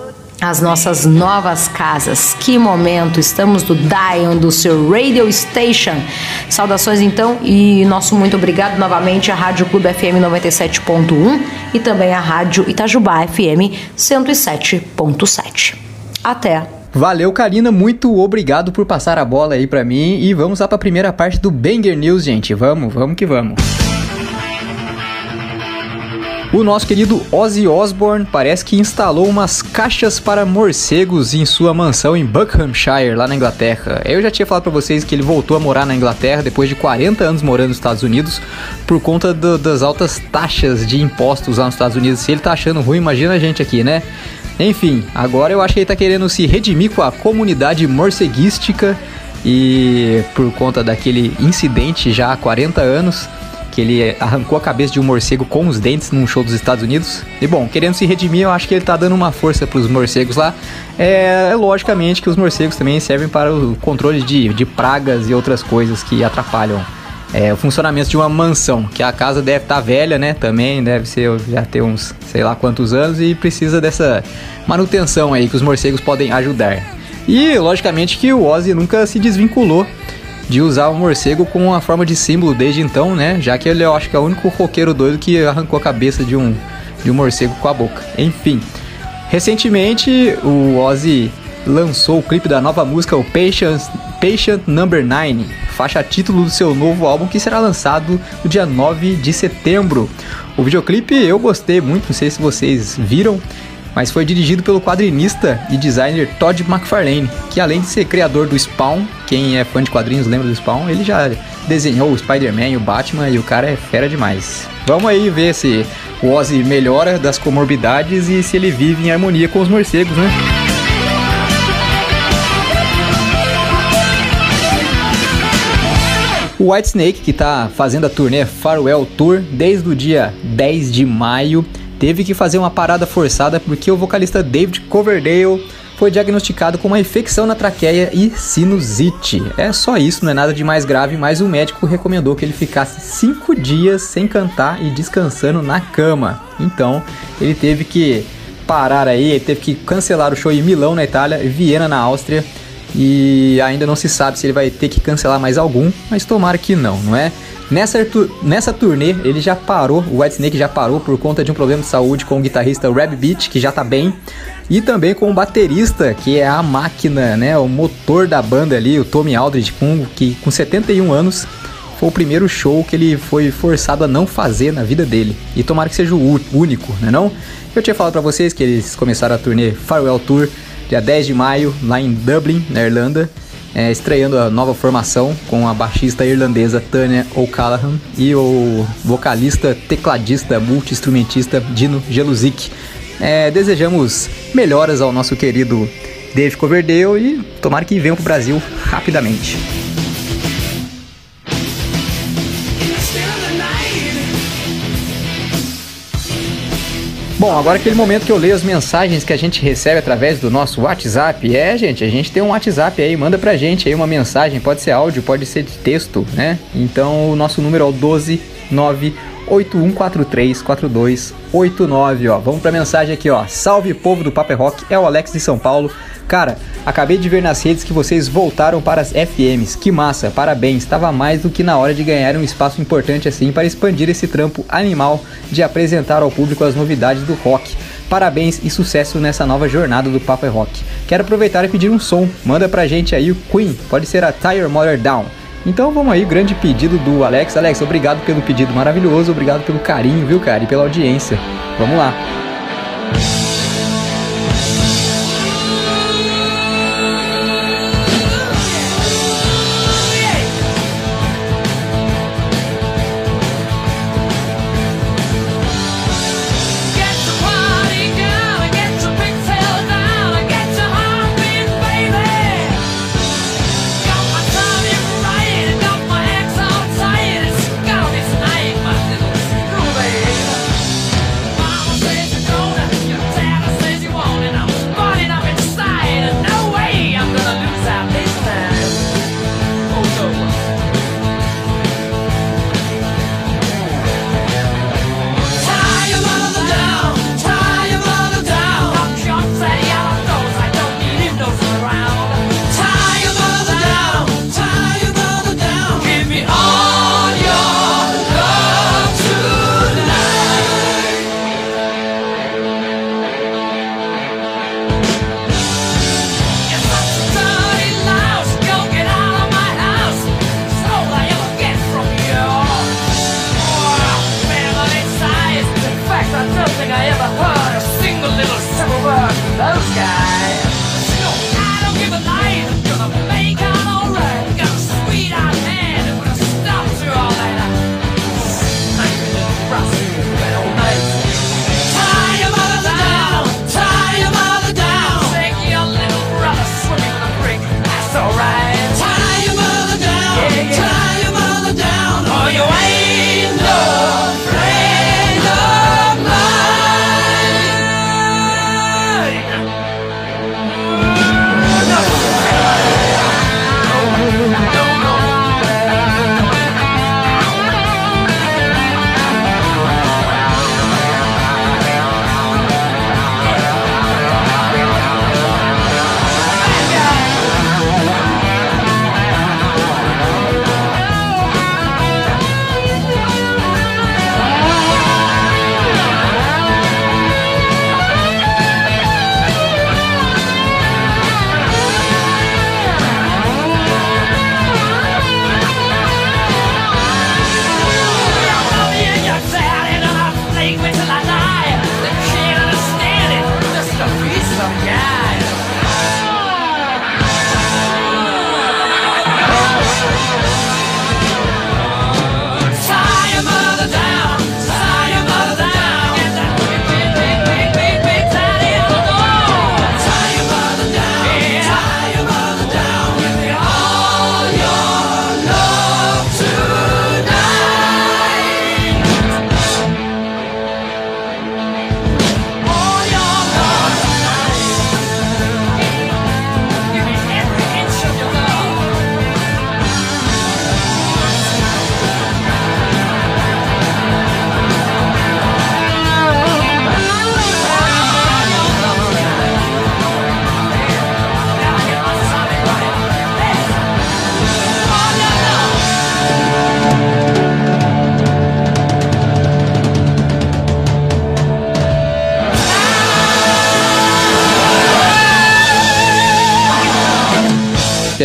Speaker 3: as nossas novas casas. Que momento! Estamos do Dion, do seu Radio Station. Saudações então e nosso muito obrigado novamente à Rádio Clube FM 97.1 e também à Rádio Itajubá FM 107.7. Até!
Speaker 5: Valeu, Karina, muito obrigado por passar a bola aí para mim e vamos lá para a primeira parte do Banger News, gente. Vamos, vamos que vamos. O nosso querido Ozzy Osbourne parece que instalou umas caixas para morcegos em sua mansão em Buckinghamshire, lá na Inglaterra. Eu já tinha falado para vocês que ele voltou a morar na Inglaterra depois de 40 anos morando nos Estados Unidos por conta do, das altas taxas de impostos lá nos Estados Unidos. Se ele tá achando ruim, imagina a gente aqui, né? Enfim, agora eu acho que ele tá querendo se redimir com a comunidade morceguística e por conta daquele incidente já há 40 anos que ele arrancou a cabeça de um morcego com os dentes num show dos Estados Unidos. E bom, querendo se redimir, eu acho que ele tá dando uma força pros morcegos lá. É, é logicamente que os morcegos também servem para o controle de, de pragas e outras coisas que atrapalham é, o funcionamento de uma mansão, que a casa deve estar tá velha, né? Também deve ser já ter uns sei lá quantos anos e precisa dessa manutenção aí que os morcegos podem ajudar. E logicamente que o Ozzy nunca se desvinculou de usar o morcego com uma forma de símbolo desde então, né? Já que ele eu acho que é o único roqueiro doido que arrancou a cabeça de um, de um morcego com a boca. Enfim, recentemente o Ozzy lançou o clipe da nova música, o Patient, Patient Number 9, faixa título do seu novo álbum que será lançado no dia 9 de setembro. O videoclipe eu gostei muito, não sei se vocês viram mas foi dirigido pelo quadrinista e designer Todd McFarlane, que além de ser criador do Spawn, quem é fã de quadrinhos lembra do Spawn, ele já desenhou o Spider-Man, o Batman e o cara é fera demais. Vamos aí ver se o Ozzy melhora das comorbidades e se ele vive em harmonia com os morcegos, né? O Whitesnake, que está fazendo a turnê Farewell Tour desde o dia 10 de maio, teve que fazer uma parada forçada porque o vocalista David Coverdale foi diagnosticado com uma infecção na traqueia e sinusite. É só isso, não é nada de mais grave, mas o médico recomendou que ele ficasse cinco dias sem cantar e descansando na cama. Então ele teve que parar aí, ele teve que cancelar o show em Milão, na Itália, e Viena, na Áustria. E ainda não se sabe se ele vai ter que cancelar mais algum, mas tomara que não, não é? Nessa, nessa turnê, ele já parou, o Whitesnake já parou por conta de um problema de saúde com o guitarrista Rab Beach, que já tá bem, e também com o baterista, que é a máquina, né, o motor da banda ali, o Tommy Aldridge, com, que com 71 anos foi o primeiro show que ele foi forçado a não fazer na vida dele. E tomara que seja o único, né não? Eu tinha falado para vocês que eles começaram a turnê Farewell Tour dia 10 de maio lá em Dublin, na Irlanda é, estreando a nova formação com a baixista irlandesa Tanya O'Callaghan e o vocalista, tecladista, multi-instrumentista Dino Jeluzik. É, desejamos melhoras ao nosso querido Dave Coverdale e tomara que venham para o Brasil rapidamente. Bom, agora aquele momento que eu leio as mensagens que a gente recebe através do nosso WhatsApp. É, gente, a gente tem um WhatsApp aí, manda pra gente aí uma mensagem, pode ser áudio, pode ser de texto, né? Então o nosso número é o 129 81434289, ó. Vamos pra mensagem aqui, ó. Salve povo do Paper Rock, é o Alex de São Paulo. Cara, acabei de ver nas redes que vocês voltaram para as FMs. Que massa, parabéns. Estava mais do que na hora de ganhar um espaço importante assim para expandir esse trampo animal de apresentar ao público as novidades do rock.
Speaker 12: parabéns e sucesso nessa nova jornada do Papo é Rock. Quero aproveitar e pedir um som. Manda pra gente aí o Queen, pode ser a Tire Mother Down. Então vamos aí, grande pedido do Alex. Alex, obrigado pelo pedido maravilhoso, obrigado pelo carinho, viu, cara, e pela audiência. Vamos lá.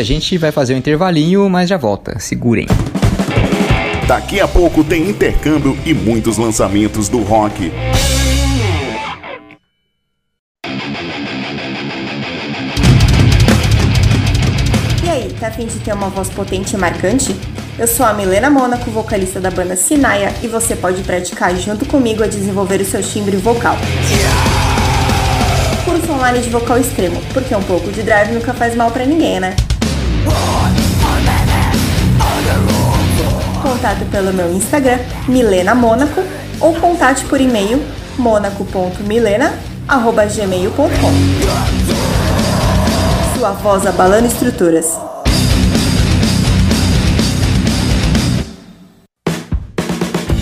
Speaker 12: Gente vai fazer um intervalinho, mas já volta. Segurem.
Speaker 7: Daqui a pouco tem intercâmbio e muitos lançamentos do rock.
Speaker 14: E aí, tá afim de ter uma voz potente e marcante? Eu sou a Milena Mônaco, vocalista da banda Sinaia, e você pode praticar junto comigo a desenvolver o seu timbre vocal. Curso online de vocal extremo, porque um pouco de drive nunca faz mal para ninguém, né? Contato pelo meu Instagram, Milena Mônaco, ou contate por e-mail monaco.milena.gmail.com Sua voz abalando estruturas.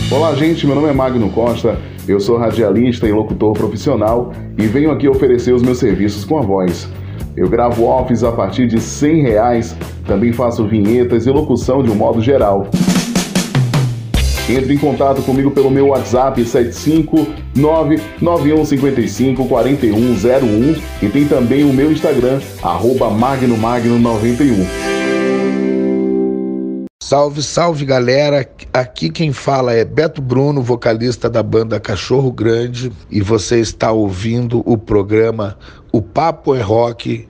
Speaker 7: Olá, gente. Meu nome é Magno Costa. Eu sou radialista e locutor profissional e venho aqui oferecer os meus serviços com a voz. Eu gravo offs a partir de 100 reais, também faço vinhetas e locução de um modo geral. Entre em contato comigo pelo meu WhatsApp 75991554101 e tem também o meu Instagram, arroba magnomagno91.
Speaker 15: Salve, salve galera! Aqui quem fala é Beto Bruno, vocalista da banda Cachorro Grande, e você está ouvindo o programa O Papo é Rock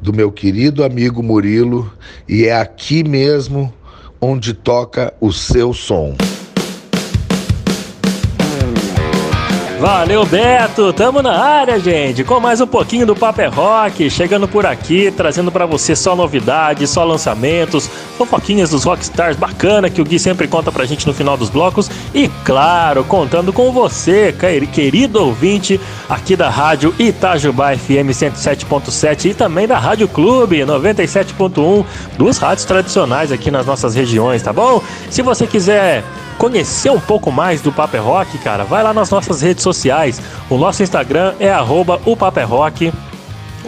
Speaker 15: do meu querido amigo Murilo, e é aqui mesmo onde toca o seu som.
Speaker 1: Valeu, Beto! Tamo na área, gente, com mais um pouquinho do Paper é Rock, chegando por aqui, trazendo para você só novidades, só lançamentos, fofoquinhas dos rockstars bacana que o Gui sempre conta pra gente no final dos blocos e, claro, contando com você, querido ouvinte, aqui da Rádio Itajubá FM 107.7 e também da Rádio Clube 97.1, duas rádios tradicionais aqui nas nossas regiões, tá bom? Se você quiser conhecer um pouco mais do Paper Rock, cara, vai lá nas nossas redes sociais. O nosso Instagram é arroba o Paper Rock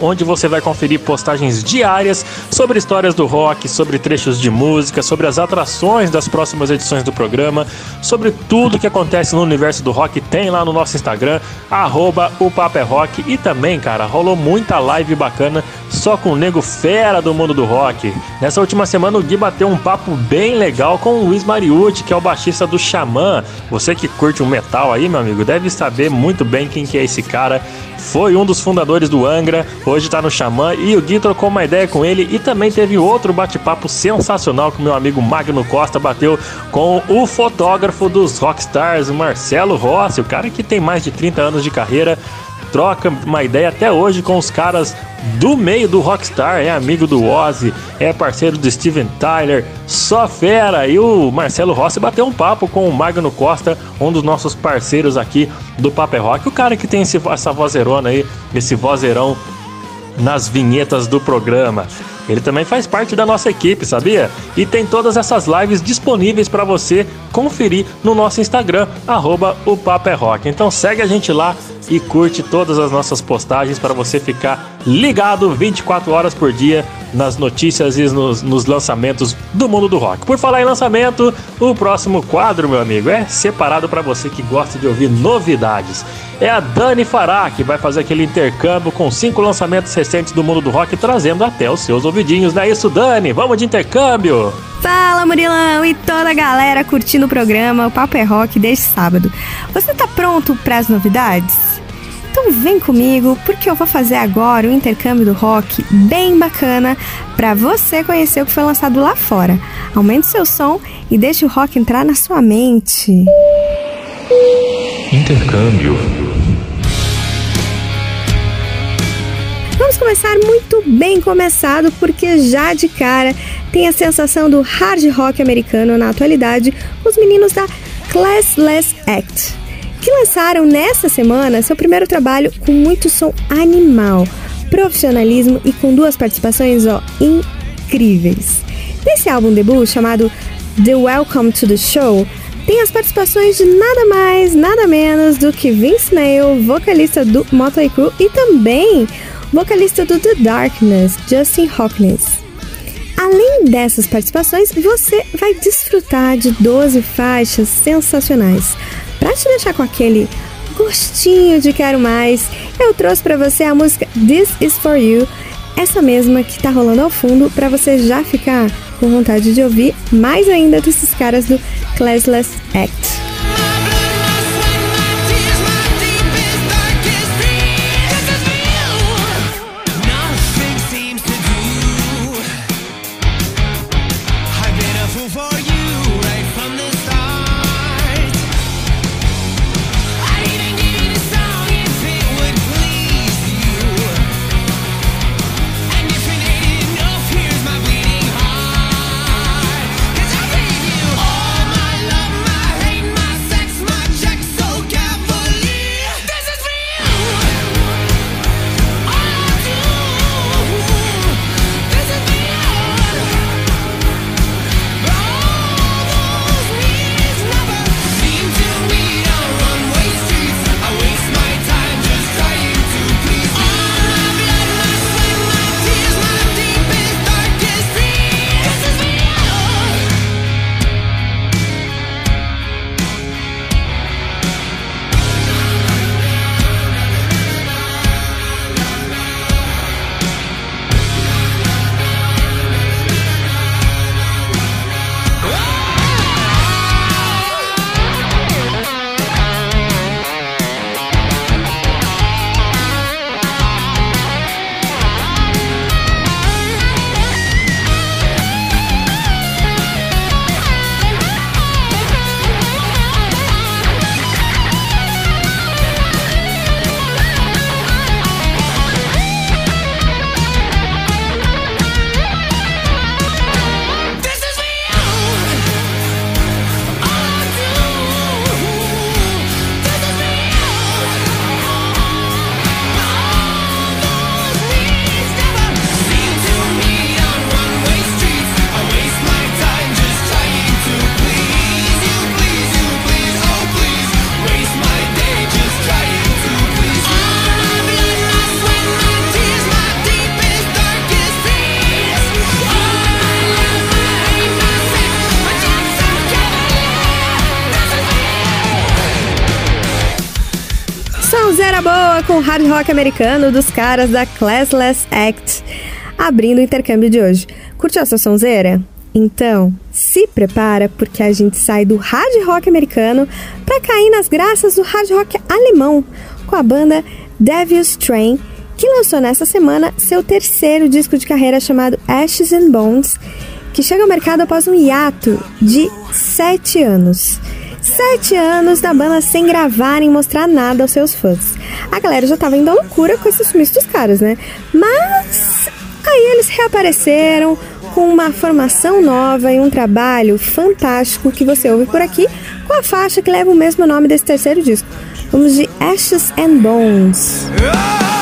Speaker 1: onde você vai conferir postagens diárias sobre histórias do rock, sobre trechos de música, sobre as atrações das próximas edições do programa, sobre tudo que acontece no universo do rock, tem lá no nosso Instagram, arroba o é Rock. E também, cara, rolou muita live bacana só com o nego fera do mundo do rock. Nessa última semana o Gui bateu um papo bem legal com o Luiz Mariucci, que é o baixista do Xamã. Você que curte o metal aí, meu amigo, deve saber muito bem quem que é esse cara. Foi um dos fundadores do Angra, hoje tá no Xamã e o Gui trocou uma ideia com ele e também teve outro bate-papo sensacional que meu amigo Magno Costa bateu com o fotógrafo dos Rockstars, Marcelo Rossi, o cara que tem mais de 30 anos de carreira troca uma ideia até hoje com os caras do meio do Rockstar, é amigo do Ozzy, é parceiro do Steven Tyler, só fera. E o Marcelo Rossi bateu um papo com o Magno Costa, um dos nossos parceiros aqui do Paper Rock, o cara que tem esse, essa vozerona aí, esse vozeirão nas vinhetas do programa. Ele também faz parte da nossa equipe, sabia? E tem todas essas lives disponíveis para você conferir no nosso Instagram, arroba o Papo é Rock. Então segue a gente lá e curte todas as nossas postagens para você ficar ligado 24 horas por dia nas notícias e nos, nos, lançamentos do mundo do rock. Por falar em lançamento, o próximo quadro, meu amigo, é separado para você que gosta de ouvir novidades. É a Dani Fará que vai fazer aquele intercâmbio com cinco lançamentos recentes do mundo do rock, trazendo até os seus ouvidinhos. Não é isso, Dani? Vamos de intercâmbio!
Speaker 4: Fala, Murilão e toda a galera curtindo o programa O Papo é Rock desde sábado. Você tá pronto para as novidades? Então vem comigo, porque eu vou fazer agora o um intercâmbio do rock bem bacana para você conhecer o que foi lançado lá fora. Aumente seu som e deixe o rock entrar na sua mente.
Speaker 10: Intercâmbio.
Speaker 4: Vamos começar muito bem começado, porque já de cara tem a sensação do hard rock americano na atualidade, os meninos da Classless Act que lançaram nesta semana seu primeiro trabalho com muito som animal, profissionalismo e com duas participações ó, incríveis. Nesse álbum debut chamado The Welcome to the Show, tem as participações de nada mais, nada menos do que Vince Neil, vocalista do Motley Crue e também vocalista do The Darkness, Justin Hawkins. Além dessas participações, você vai desfrutar de 12 faixas sensacionais, para te deixar com aquele gostinho de quero mais, eu trouxe para você a música This Is For You, essa mesma que tá rolando ao fundo para você já ficar com vontade de ouvir mais ainda desses caras do Classless Act. hard rock americano dos caras da Classless Act, abrindo o intercâmbio de hoje. Curtiu essa sonzeira? Então, se prepara porque a gente sai do hard rock americano para cair nas graças do hard rock alemão com a banda Devil's Train, que lançou nesta semana seu terceiro disco de carreira chamado Ashes and Bones, que chega ao mercado após um hiato de 7 anos. Sete anos da banda sem gravar e mostrar nada aos seus fãs. A galera já tava indo à loucura com esses sumiços dos caras, né? Mas aí eles reapareceram com uma formação nova e um trabalho fantástico que você ouve por aqui com a faixa que leva o mesmo nome desse terceiro disco. Vamos de Ashes and Bones.
Speaker 12: Ah!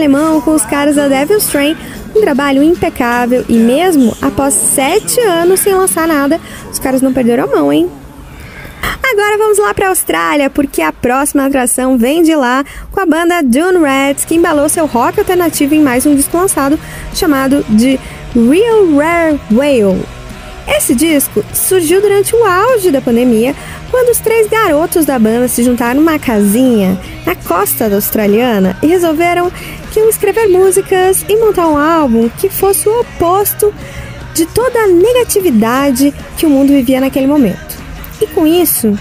Speaker 4: alemão com os caras da Devil's Train, um trabalho impecável e mesmo após sete anos sem lançar nada, os caras não perderam a mão, hein? Agora vamos lá para a Austrália, porque a próxima atração vem de lá com a banda Dune Rats, que embalou seu rock alternativo em mais um disco lançado chamado de Real Rare Whale. Esse disco surgiu durante o auge da pandemia, quando os três garotos da banda se juntaram numa casinha na costa australiana e resolveram escrever músicas e montar um álbum que fosse o oposto de toda a negatividade que o mundo vivia naquele momento. E com isso,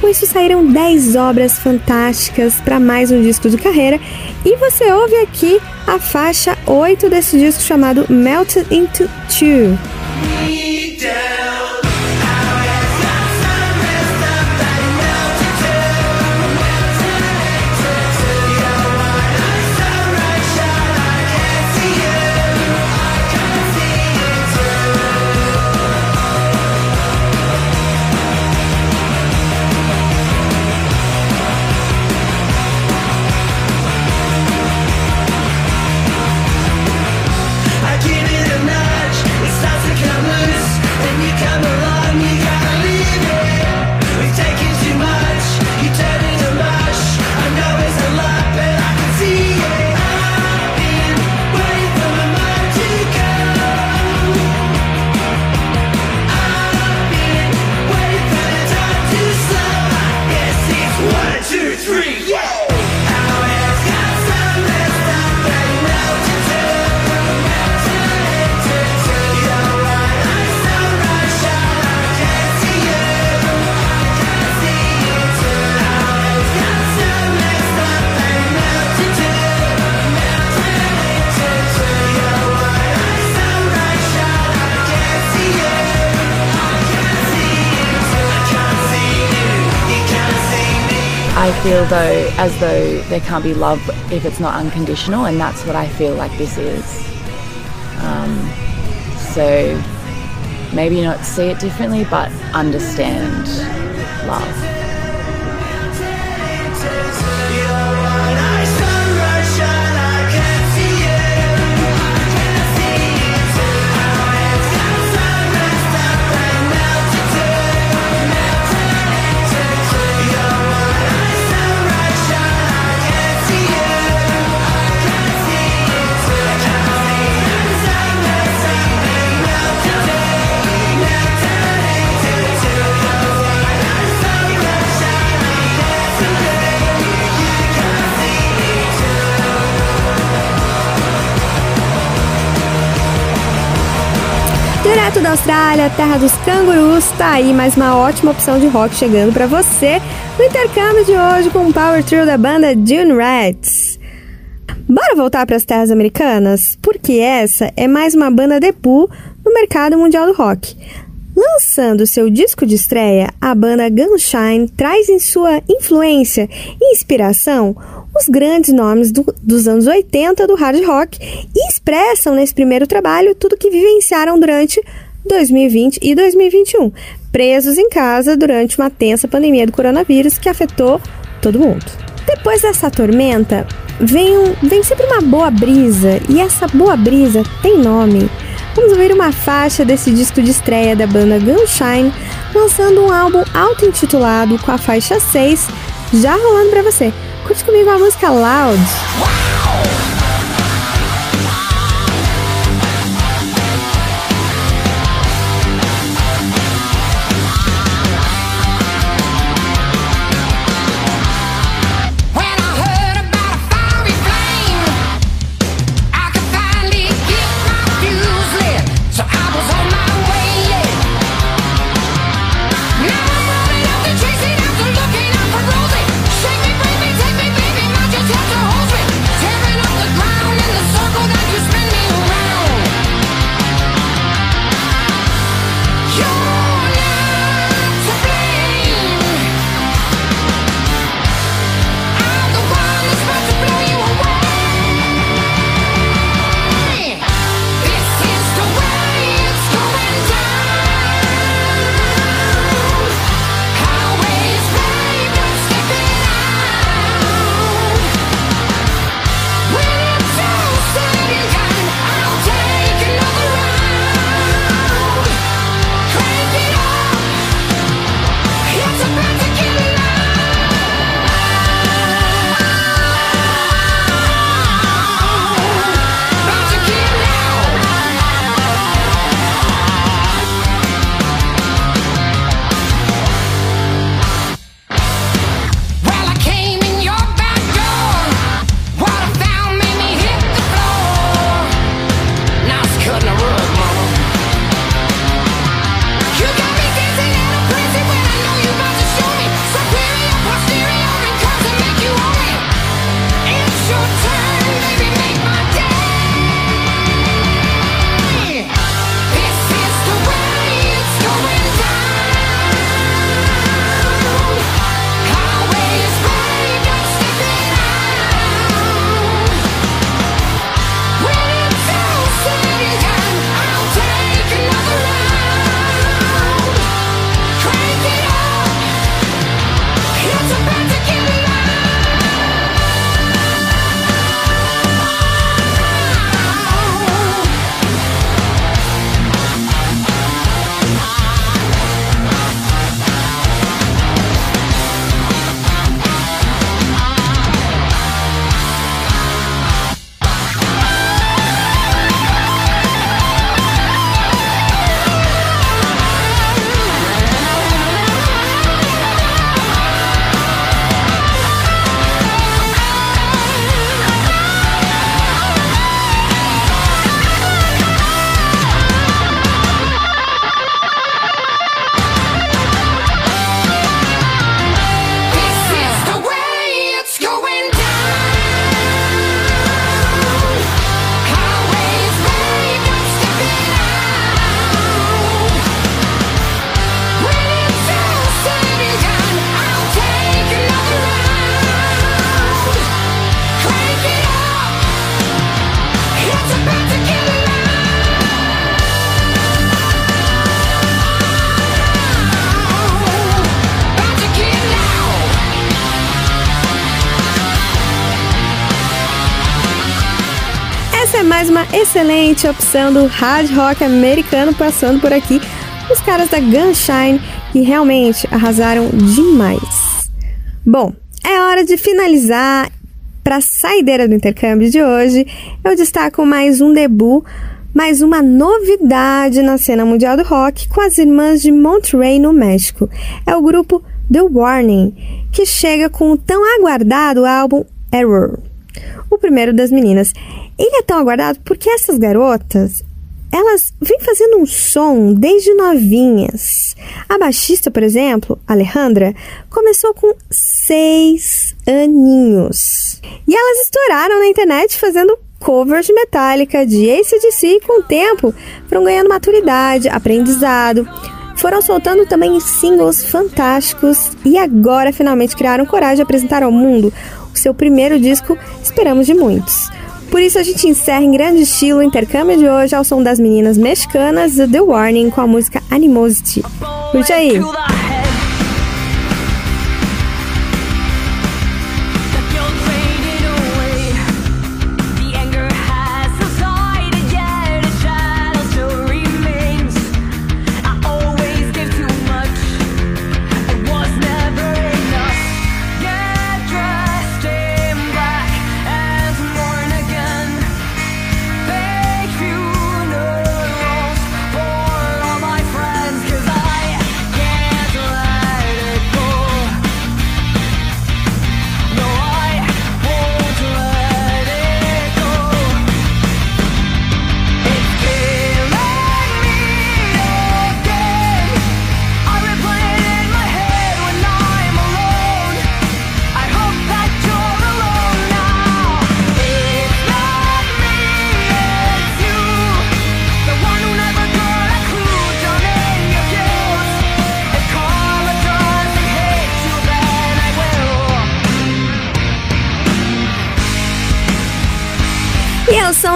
Speaker 4: com isso saíram 10 obras fantásticas para mais um disco de carreira e você ouve aqui a faixa 8 desse disco chamado Melted into Two.
Speaker 16: Feel though as though there can't be love if it's not unconditional, and that's what I feel like this is. Um, so maybe not see it differently, but understand love.
Speaker 4: Direto da Austrália, terra dos cangurus, tá aí mais uma ótima opção de rock chegando pra você no intercâmbio de hoje com o Power Trio da banda Dune Rats. Bora voltar para as terras americanas? Porque essa é mais uma banda debut no mercado mundial do rock. Lançando seu disco de estreia, a banda Gunshine traz em sua influência e inspiração os grandes nomes do- dos anos 80 do hard rock e expressam nesse primeiro trabalho tudo que vivenciaram durante 2020 e 2021, presos em casa durante uma tensa pandemia do coronavírus que afetou todo mundo. Depois dessa tormenta, vem, um- vem sempre uma boa brisa, e essa boa brisa tem nome. Vamos ouvir uma faixa desse disco de estreia da banda Gunshine, lançando um álbum auto-intitulado com a faixa 6, já rolando pra você. Curte comigo a música Loud.
Speaker 12: When
Speaker 4: excelente opção do hard rock americano passando por aqui. Os caras da Gunshine que realmente arrasaram demais. Bom, é hora de finalizar. Para a saideira do intercâmbio de hoje, eu destaco mais um debut, mais uma novidade na cena mundial do rock com as irmãs de Monterrey, no México. É o grupo The Warning, que chega com o tão aguardado álbum Error, o primeiro das meninas. Ele é tão aguardado porque essas garotas, elas vêm fazendo um som desde novinhas. A baixista, por exemplo, Alejandra, começou com seis aninhos. E elas estouraram na internet fazendo covers de Metallica, de ACDC e com o tempo foram ganhando maturidade, aprendizado, foram soltando também singles fantásticos e agora finalmente criaram coragem de apresentar ao mundo o seu primeiro disco, esperamos de muitos. Por isso a gente encerra em grande estilo o intercâmbio de hoje ao som das meninas mexicanas The Warning com a música Animosity. Curte aí!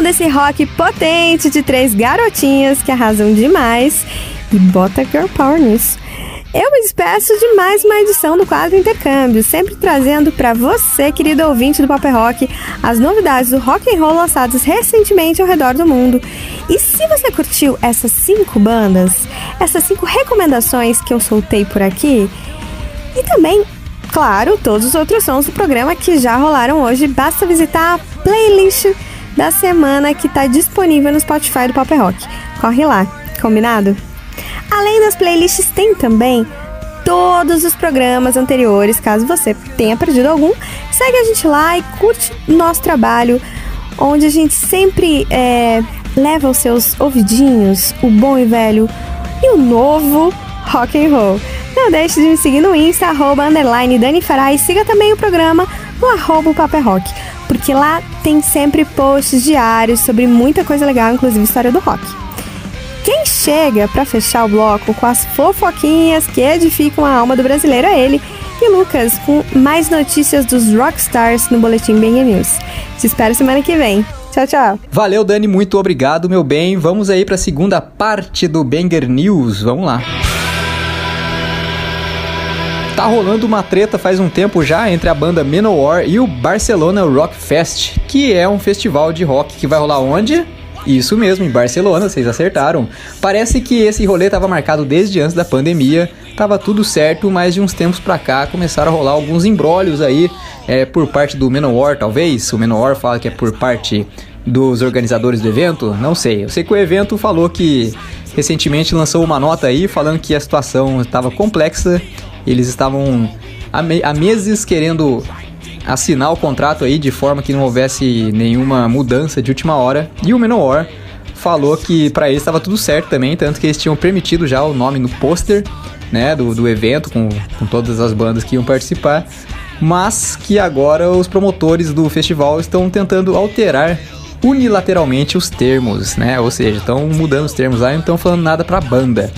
Speaker 4: E é desse rock potente de três garotinhas que arrasam demais e bota girl power nisso. Eu me despeço de mais uma edição do quadro Intercâmbio, sempre trazendo para você, querido ouvinte do Paper Rock, as novidades do rock and roll lançadas recentemente ao redor do mundo. E se você curtiu essas cinco bandas, essas cinco recomendações que eu soltei por aqui, e também, claro, todos os outros sons do programa que já rolaram hoje, basta visitar a playlist da semana que está disponível no Spotify do Paper Rock. Corre lá, combinado? Além das playlists, tem também todos os programas anteriores, caso você tenha perdido algum. Segue a gente lá e curte nosso trabalho, onde a gente sempre é, leva os seus ouvidinhos, o bom e velho e o novo rock and roll. Não deixe de me seguir no Insta, arroba, underline Dani Fará, e siga também o programa no arroba Paper Rock, porque lá tem sempre posts diários sobre muita coisa legal, inclusive história do rock. Quem chega para fechar o bloco com as fofoquinhas que edificam a alma do brasileiro é ele e Lucas com mais notícias dos rockstars no Boletim Bang News. Te espero semana que vem. Tchau, tchau.
Speaker 5: Valeu, Dani, muito obrigado, meu bem. Vamos aí para a segunda parte do Banger News. Vamos lá. Tá rolando uma treta faz um tempo já entre a banda Manowar e o Barcelona Rock Fest, que é um festival de rock que vai rolar onde? Isso mesmo, em Barcelona, vocês acertaram. Parece que esse rolê estava marcado desde antes da pandemia, tava tudo certo, mas de uns tempos pra cá começaram a rolar alguns embrólios aí, é, por parte do Manowar, talvez. O Manowar fala que é por parte dos organizadores do evento, não sei. Eu sei que o evento falou que recentemente lançou uma nota aí falando que a situação estava complexa eles estavam há, me há meses querendo assinar o contrato aí de forma que não houvesse nenhuma mudança de última hora. E o Menor falou que para eles estava tudo certo também, tanto que eles tinham permitido já o nome no pôster né, do, do evento, com, com todas as bandas que iam participar, mas que agora os promotores do festival estão tentando alterar unilateralmente os termos, né? Ou seja, estão mudando os termos lá e não estão falando nada para a banda.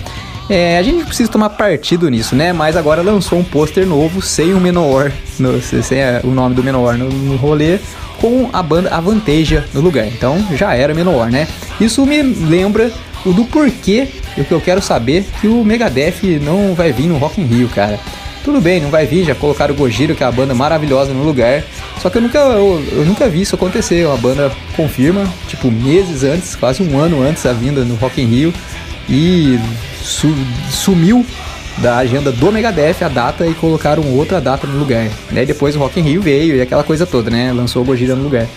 Speaker 5: É, a gente precisa tomar partido nisso, né? Mas agora lançou um pôster novo sem o Menor, no, sem o nome do Menor no, no rolê, com a banda Avanteja no lugar. Então já era Menor, né? Isso me lembra o do porquê, o que eu quero saber, que o Megadeth não vai vir no Rock in Rio, cara. Tudo bem, não vai vir, já colocaram o Gojira, que é a banda maravilhosa no lugar, Só que eu nunca, eu, eu nunca vi isso acontecer. A banda confirma, tipo, meses antes, quase um ano antes da vinda no Rock in Rio. E su sumiu da agenda do Megadeth a data e colocaram outra data no lugar. Daí depois o Rock in Rio veio e aquela coisa toda, né? Lançou o Gojira no lugar.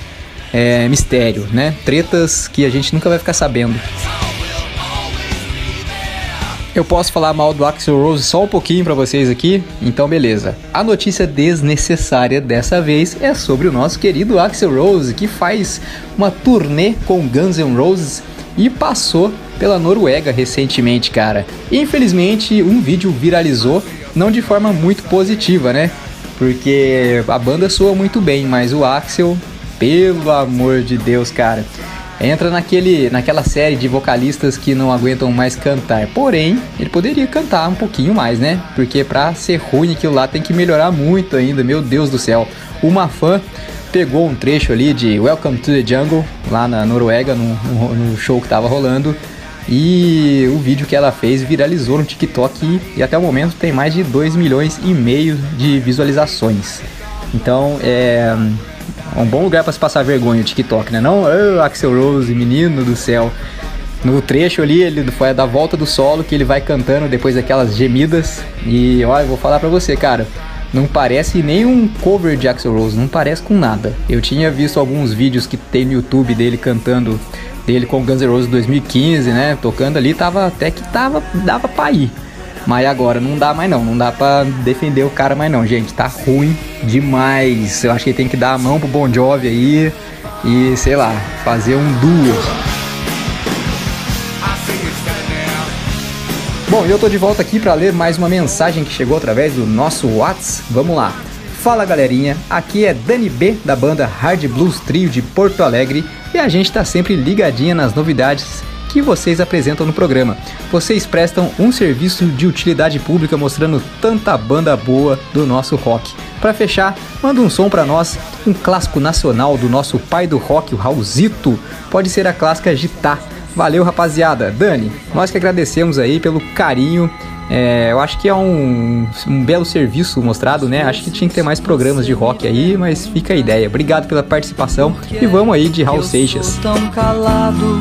Speaker 5: É mistério, né? Tretas que a gente nunca vai ficar sabendo. Eu posso falar mal do Axel Rose só um pouquinho para vocês aqui? Então beleza. A notícia desnecessária dessa vez é sobre o nosso querido Axel Rose, que faz uma turnê com Guns N' Roses e passou pela Noruega recentemente, cara. Infelizmente, um vídeo viralizou, não de forma muito positiva, né? Porque a banda soa muito bem, mas o Axel, pelo amor de Deus, cara, entra naquele, naquela série de vocalistas que não aguentam mais cantar. Porém, ele poderia cantar um pouquinho mais, né? Porque pra ser ruim aquilo lá tem que melhorar muito ainda, meu Deus do céu. Uma fã pegou um trecho ali de Welcome to the Jungle, lá na Noruega, no, no show que tava rolando. E o vídeo que ela fez viralizou no TikTok e, e até o momento tem mais de 2 milhões e meio de visualizações. Então é um bom lugar para se passar vergonha o TikTok, né? Não, oh, Axel Rose, menino do céu. No trecho ali, ele foi da volta do solo que ele vai cantando depois daquelas gemidas. E olha, vou falar pra você, cara. Não parece nem um cover de Axel Rose, não parece com nada. Eu tinha visto alguns vídeos que tem no YouTube dele cantando, dele com Guns N' Roses 2015, né? Tocando ali, tava até que tava, dava pra ir. Mas agora não dá mais não, não dá pra defender o cara mais não, gente. Tá ruim demais. Eu acho que tem que dar a mão pro Bon Jovi aí e, sei lá, fazer um duo. Bom, eu tô de volta aqui para ler mais uma mensagem que chegou através do nosso Whats. Vamos lá. Fala galerinha, aqui é Dani B da banda Hard Blues Trio de Porto Alegre e a gente tá sempre ligadinha nas novidades que vocês apresentam no programa. Vocês prestam um serviço de utilidade pública mostrando tanta banda boa do nosso rock. Para fechar, manda um som para nós, um clássico nacional do nosso pai do rock, o Raulzito. Pode ser a clássica Gitar. Valeu, rapaziada. Dani, nós que agradecemos aí pelo carinho. É, eu acho que é um, um belo serviço mostrado, né? Acho que tinha que ter mais programas de rock aí, mas fica a ideia. Obrigado pela participação e vamos aí de Raul Seixas.
Speaker 11: tão calado,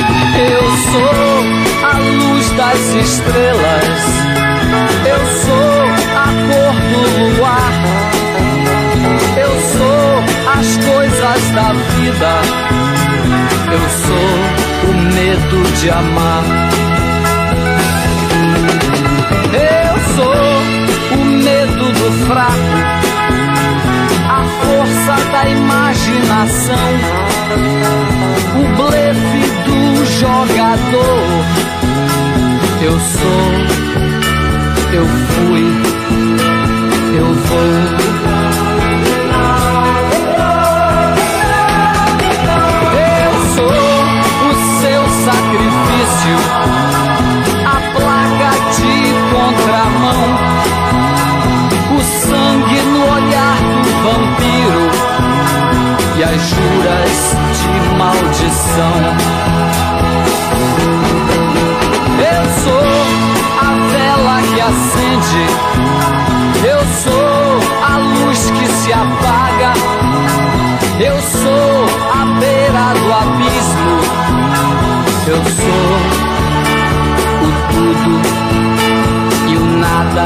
Speaker 11: Estrelas, eu sou a cor do luar, eu sou as coisas da vida, eu sou o medo de amar. Eu sou o medo do fraco, a força da imaginação, o blefe do jogador. Eu sou, eu fui, eu vou. Eu sou o seu sacrifício, a placa de contramão, o sangue no olhar do vampiro e as juras de maldição. Acende, eu sou a luz que se apaga, eu sou a beira do abismo, eu sou o tudo e o nada.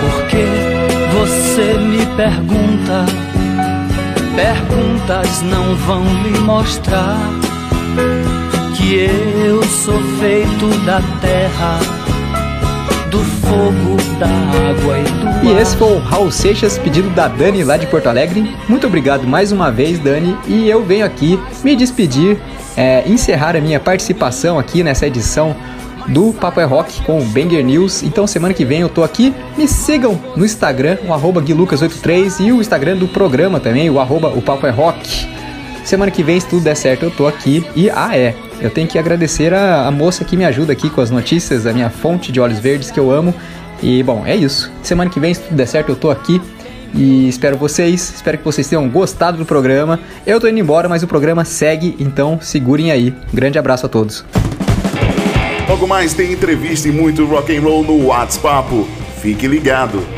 Speaker 11: Porque você me pergunta, perguntas não vão lhe mostrar que eu sou feito da terra, do fogo, da água e do
Speaker 5: E esse foi o Raul Seixas, pedido da Dani lá de Porto Alegre. Muito obrigado mais uma vez, Dani. E eu venho aqui me despedir, é, encerrar a minha participação aqui nessa edição do Papo é Rock com o Banger News. Então semana que vem eu tô aqui. Me sigam no Instagram, o arroba guilucas83 e o Instagram do programa também, o arroba o Papo é Rock. Semana que vem, se tudo der certo, eu tô aqui. E, ah, é, eu tenho que agradecer a, a moça que me ajuda aqui com as notícias, a minha fonte de olhos verdes que eu amo. E, bom, é isso. Semana que vem, se tudo der certo, eu tô aqui. E espero vocês, espero que vocês tenham gostado do programa. Eu tô indo embora, mas o programa segue, então segurem aí. Um grande abraço a todos.
Speaker 7: Logo mais tem entrevista e muito rock and roll no WhatsApp. Fique ligado.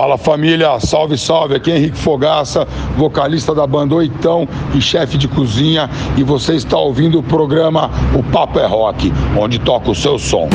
Speaker 17: Fala família, salve, salve. Aqui é Henrique Fogaça, vocalista da banda Oitão e chefe de cozinha. E você está ouvindo o programa O Papo é Rock, onde toca o seu som.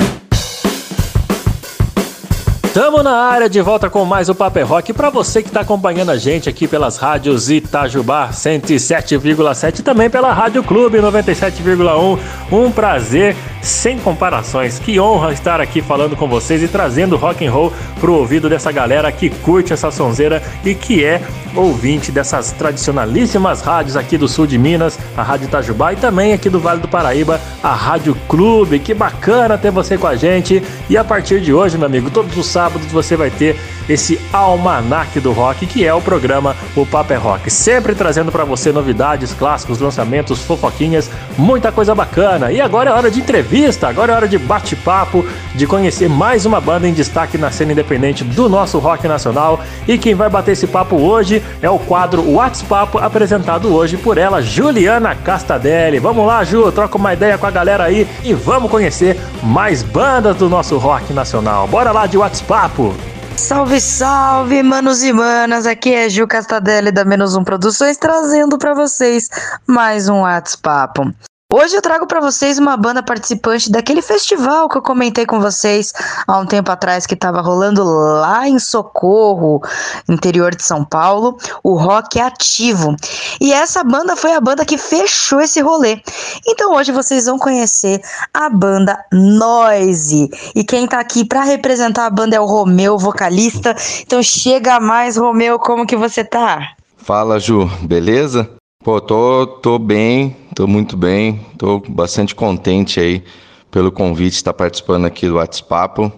Speaker 1: Tamo na área de volta com mais o Paper Rock para você que está acompanhando a gente aqui pelas rádios Itajubá 107,7 e também pela Rádio Clube 97,1. Um prazer sem comparações. Que honra estar aqui falando com vocês e trazendo rock and roll pro ouvido dessa galera que curte essa sonzeira e que é ouvinte dessas tradicionalíssimas rádios aqui do sul de Minas, a Rádio Itajubá e também aqui do Vale do Paraíba, a Rádio Clube. Que bacana ter você com a gente. E a partir de hoje, meu amigo, todos os sábados você vai ter esse almanac do rock, que é o programa O Papo é Rock. Sempre trazendo para você novidades, clássicos, lançamentos, fofoquinhas, muita coisa bacana. E agora é hora de entrevista, agora é hora de bate-papo, de conhecer mais uma banda em destaque na cena independente do nosso rock nacional. E quem vai bater esse papo hoje é o quadro WhatsApp, apresentado hoje por ela, Juliana Castadelli. Vamos lá, Ju, troca uma ideia com a galera aí e vamos conhecer mais bandas do nosso rock nacional. Bora lá de WhatsApp!
Speaker 2: Salve, salve, manos e manas! Aqui é Gil Castadelli da Menos Um Produções trazendo para vocês mais um WhatsApp. Hoje eu trago para vocês uma banda participante daquele festival que eu comentei com vocês há um tempo atrás que estava rolando lá em Socorro, interior de São Paulo, o Rock Ativo. E essa banda foi a banda que fechou esse rolê. Então hoje vocês vão conhecer a banda Noise. E quem tá aqui para representar a banda é o Romeu, vocalista. Então chega mais, Romeu, como que você tá?
Speaker 18: Fala, Ju, beleza? Pô, tô, tô bem, tô muito bem, tô bastante contente aí pelo convite de estar participando aqui do WhatsApp.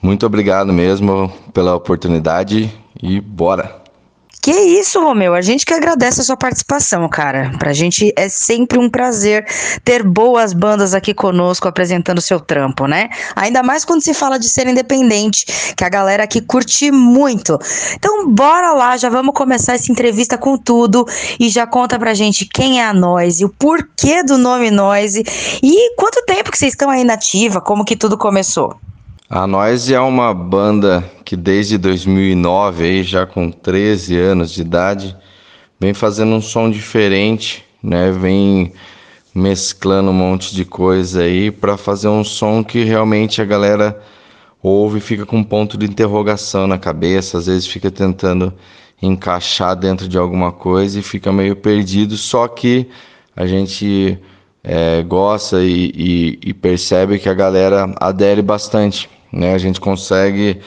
Speaker 18: Muito obrigado mesmo pela oportunidade e bora!
Speaker 2: Que isso, Romeu. A gente que agradece a sua participação, cara. Pra gente é sempre um prazer ter boas bandas aqui conosco apresentando seu trampo, né? Ainda mais quando se fala de ser independente, que a galera aqui curte muito. Então, bora lá, já vamos começar essa entrevista com tudo e já conta pra gente quem é a Noise, o porquê do nome Noise e quanto tempo que vocês estão aí na ativa, como que tudo começou.
Speaker 18: A Noise é uma banda que desde 2009, aí, já com 13 anos de idade, vem fazendo um som diferente, né? Vem mesclando um monte de coisa aí para fazer um som que realmente a galera ouve e fica com um ponto de interrogação na cabeça, às vezes fica tentando encaixar dentro de alguma coisa e fica meio perdido, só que a gente é, gosta e, e, e percebe que a galera adere bastante né? A gente consegue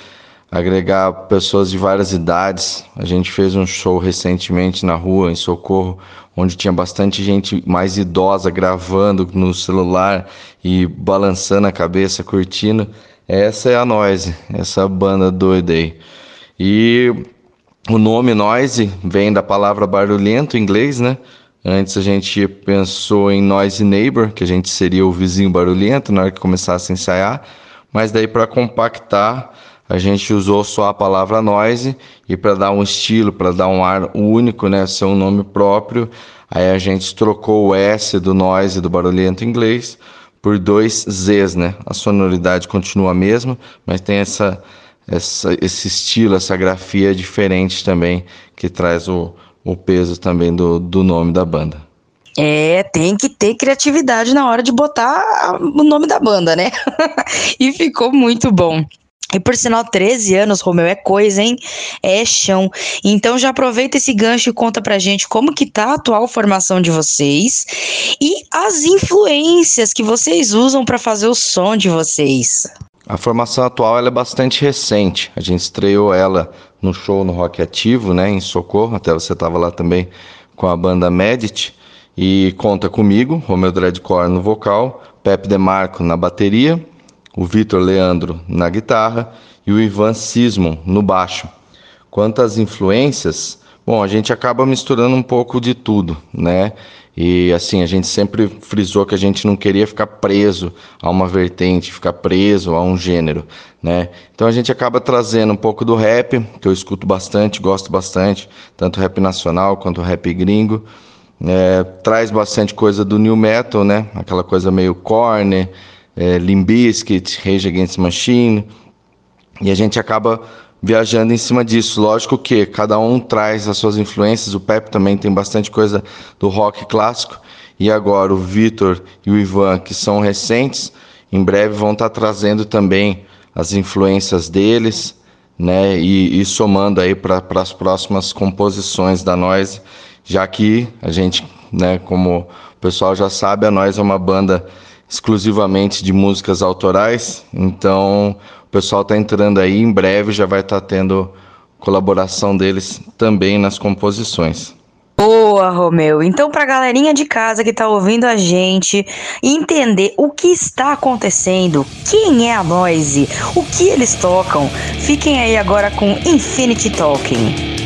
Speaker 18: agregar pessoas de várias idades. A gente fez um show recentemente na rua, em Socorro, onde tinha bastante gente mais idosa gravando no celular e balançando a cabeça, curtindo. Essa é a Noise, essa banda doida aí. E o nome Noise vem da palavra barulhento em inglês, né? Antes a gente pensou em Noise Neighbor, que a gente seria o vizinho barulhento na hora que começasse a ensaiar, mas daí para compactar a gente usou só a palavra noise e para dar um estilo, para dar um ar único, né, ser um nome próprio, aí a gente trocou o S do noise do barulhento inglês por dois Zs, né? A sonoridade continua a mesma, mas tem essa, essa esse estilo, essa grafia diferente também que traz o, o peso também do, do nome da banda.
Speaker 12: É, tem que ter criatividade na hora de botar o nome da banda, né? *laughs* e ficou muito bom. E por sinal, 13 anos, Romeu, é coisa, hein? É chão. Então já aproveita esse gancho e conta pra gente como que tá a atual formação de vocês e as influências que vocês usam para fazer o som de vocês.
Speaker 18: A formação atual é bastante recente. A gente estreou ela no show no Rock Ativo, né, em Socorro. Até você estava lá também com a banda Medit. E conta comigo, Romeu Dreadcore no vocal, Pepe Demarco na bateria o Vitor Leandro na guitarra e o Ivan Sismon no baixo. Quanto às influências, bom, a gente acaba misturando um pouco de tudo, né? E assim, a gente sempre frisou que a gente não queria ficar preso a uma vertente, ficar preso a um gênero, né? Então a gente acaba trazendo um pouco do rap, que eu escuto bastante, gosto bastante, tanto rap nacional quanto rap gringo. É, traz bastante coisa do new metal, né? Aquela coisa meio corner, é, Limbiskit, Rage Against Machine, e a gente acaba viajando em cima disso. Lógico que cada um traz as suas influências, o Pepe também tem bastante coisa do rock clássico, e agora o Vitor e o Ivan, que são recentes, em breve vão estar trazendo também as influências deles, né, e, e somando aí para as próximas composições da Noise, já que a gente, né, como o pessoal já sabe, a Noise é uma banda exclusivamente de músicas autorais. Então, o pessoal está entrando aí, em breve já vai estar tá tendo colaboração deles também nas composições.
Speaker 12: Boa, Romeu. Então, para a galerinha de casa que está ouvindo a gente entender o que está acontecendo, quem é a Noise, o que eles tocam, fiquem aí agora com Infinity Talking.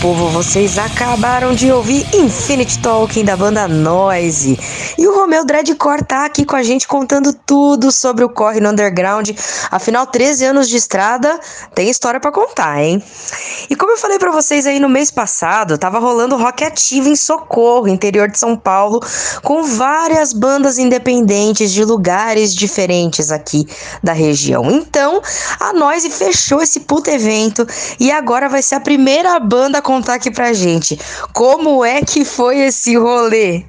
Speaker 2: Povo, vocês acabaram de ouvir Infinite Talking da banda Noise. E o Romeu Dreadcore tá aqui com a gente contando tudo sobre o corre no underground. Afinal, 13 anos de estrada, tem história pra contar, hein? Eu falei pra vocês aí no mês passado, tava rolando rock ativo em Socorro, interior de São Paulo, com várias bandas independentes de lugares diferentes aqui da região. Então, a Noise fechou esse puto evento e agora vai ser a primeira banda a contar aqui pra gente. Como é que foi esse rolê?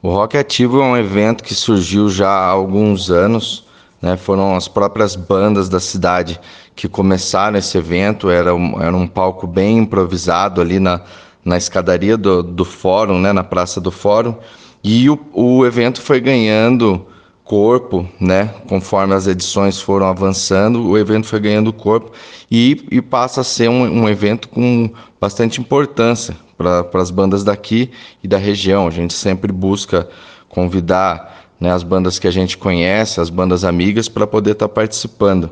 Speaker 18: O Rock Ativo é um evento que surgiu já há alguns anos, né? Foram as próprias bandas da cidade que começaram esse evento. Era um, era um palco bem improvisado ali na, na escadaria do, do fórum, né? Na Praça do Fórum. E o, o evento foi ganhando corpo, né? Conforme as edições foram avançando, o evento foi ganhando corpo e, e passa a ser um, um evento com bastante importância para as bandas daqui e da região. A gente sempre busca convidar né, as bandas que a gente conhece, as bandas amigas, para poder estar participando.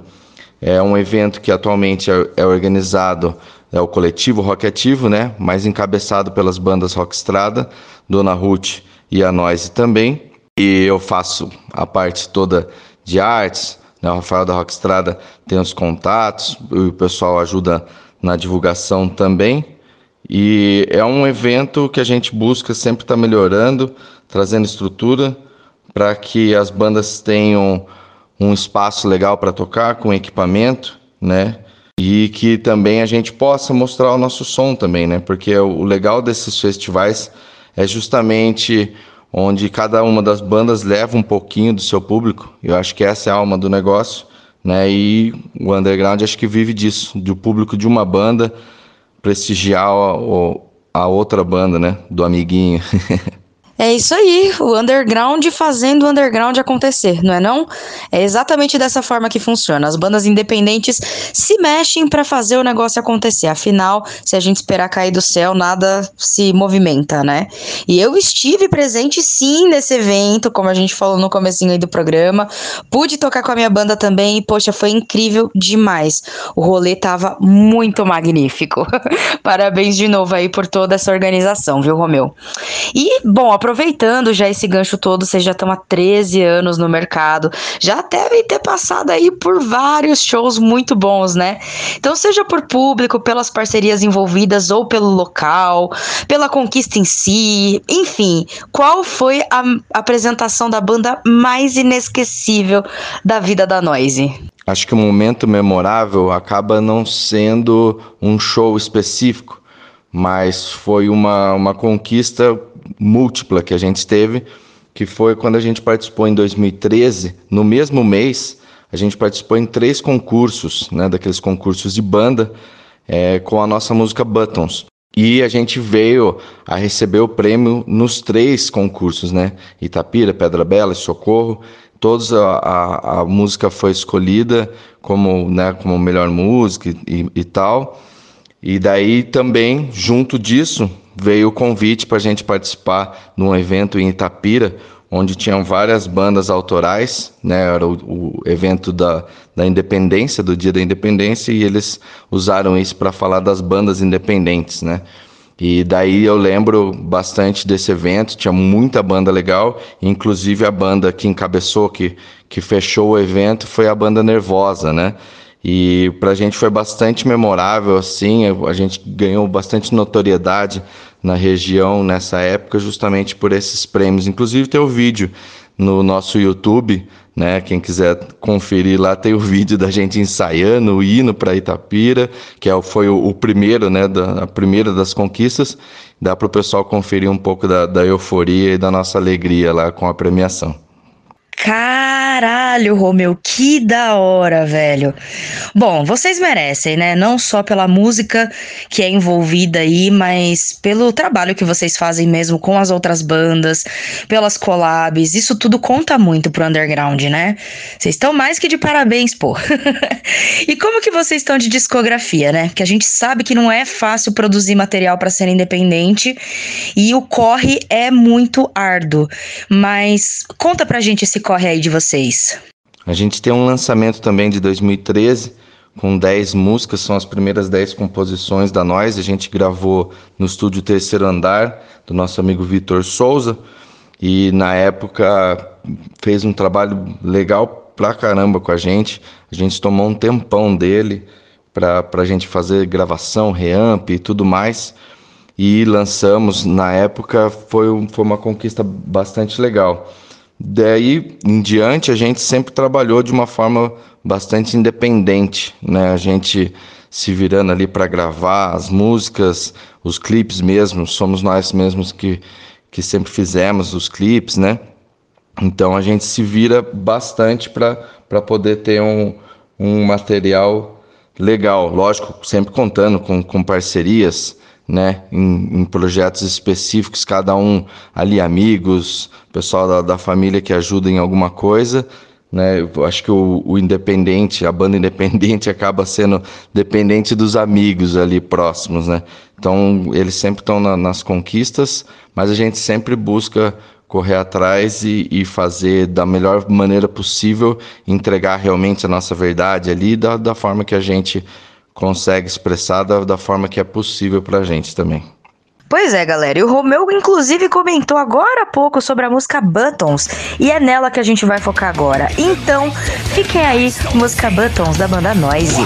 Speaker 18: É um evento que atualmente é, é organizado, é o coletivo Rock Ativo, né? Mais encabeçado pelas bandas Rockstrada, Dona Ruth e a Noise também. E eu faço a parte toda de artes, né? O Rafael da Rockstrada tem os contatos, o pessoal ajuda na divulgação também. E é um evento que a gente busca sempre estar melhorando, trazendo estrutura para que as bandas tenham um espaço legal para tocar, com equipamento, né? E que também a gente possa mostrar o nosso som também, né? Porque o legal desses festivais é justamente onde cada uma das bandas leva um pouquinho do seu público. Eu acho que essa é a alma do negócio, né? E o underground acho que vive disso, do público de uma banda prestigiar a, a outra banda, né? Do amiguinho. *laughs*
Speaker 2: É isso aí, o underground fazendo o underground acontecer, não é não? É exatamente dessa forma que funciona. As bandas independentes se mexem para fazer o negócio acontecer. Afinal, se a gente esperar cair do céu, nada se movimenta, né? E eu estive presente sim nesse evento, como a gente falou no comecinho aí do programa. Pude tocar com a minha banda também e poxa, foi incrível demais. O rolê tava muito magnífico. *laughs* Parabéns de novo aí por toda essa organização, viu, Romeu? E bom, aproveitando já esse gancho todo, vocês já estão há 13 anos no mercado, já devem ter passado aí por vários shows muito bons, né? Então, seja por público, pelas parcerias envolvidas ou pelo local, pela conquista em si, enfim, qual foi a apresentação da banda mais inesquecível da vida da Noise?
Speaker 18: Acho que o momento memorável acaba não sendo um show específico, mas foi uma, uma conquista múltipla que a gente teve, que foi quando a gente participou em 2013, no mesmo mês, a gente participou em três concursos, né, daqueles concursos de banda, é, com a nossa música Buttons. E a gente veio a receber o prêmio nos três concursos, né? Itapira, Pedra Bela e Socorro. Todos a, a, a música foi escolhida como, né, como melhor música e, e tal. E daí também, junto disso, veio o convite para a gente participar num evento em Itapira, onde tinham várias bandas autorais, né? Era o, o evento da, da independência, do Dia da Independência, e eles usaram isso para falar das bandas independentes, né? E daí eu lembro bastante desse evento, tinha muita banda legal, inclusive a banda que encabeçou, que, que fechou o evento, foi a banda Nervosa, né? E pra gente foi bastante memorável, assim, a gente ganhou bastante notoriedade na região nessa época, justamente por esses prêmios. Inclusive tem o vídeo no nosso YouTube, né? Quem quiser conferir lá tem o *laughs* vídeo da gente ensaiando o hino para Itapira, que é, foi o, o primeiro, né? Da, a primeira das conquistas. Dá para o pessoal conferir um pouco da, da euforia e da nossa alegria lá com a premiação.
Speaker 19: Caralho, Romeu, que da hora, velho. Bom, vocês merecem, né? Não só pela música que é envolvida aí, mas pelo trabalho que vocês fazem mesmo com as outras bandas, pelas collabs. Isso tudo conta muito pro underground, né? Vocês estão mais que de parabéns, pô. *laughs* e como que vocês estão de discografia, né? Que a gente sabe que não é fácil produzir material para ser independente e o corre é muito árduo. Mas conta pra gente esse corre aí de vocês?
Speaker 18: A gente tem um lançamento também de 2013 com 10 músicas, são as primeiras 10 composições da nós. A gente gravou no estúdio Terceiro Andar do nosso amigo Vitor Souza e na época fez um trabalho legal pra caramba com a gente. A gente tomou um tempão dele para a gente fazer gravação, reamp e tudo mais. E lançamos na época, foi, foi uma conquista bastante legal. Daí em diante, a gente sempre trabalhou de uma forma bastante independente, né? A gente se virando ali para gravar as músicas, os clipes mesmo, somos nós mesmos que, que sempre fizemos os clipes, né? Então a gente se vira bastante para poder ter um, um material legal, lógico, sempre contando com, com parcerias, né, em, em, projetos específicos, cada um ali amigos, pessoal da, da família que ajuda em alguma coisa, né, eu acho que o, o, independente, a banda *laughs* independente acaba sendo dependente dos amigos ali próximos, né, então eles sempre estão na, nas conquistas, mas a gente sempre busca correr atrás e, e, fazer da melhor maneira possível, entregar realmente a nossa verdade ali da, da forma que a gente consegue expressar da, da forma que é possível pra gente também.
Speaker 19: Pois é, galera. E o Romeu, inclusive, comentou agora há pouco sobre a música Buttons. E é nela que a gente vai focar agora. Então, fiquem aí, música Buttons da banda Noise.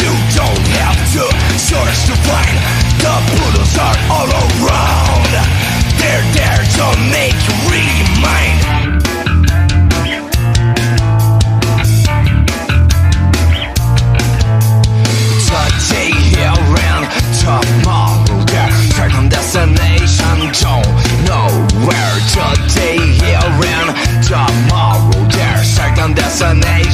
Speaker 19: You don't have to search to find The poodles are all around They're there to make you remind Today here and tomorrow there Certain destination don't know where Today here and tomorrow there Certain destination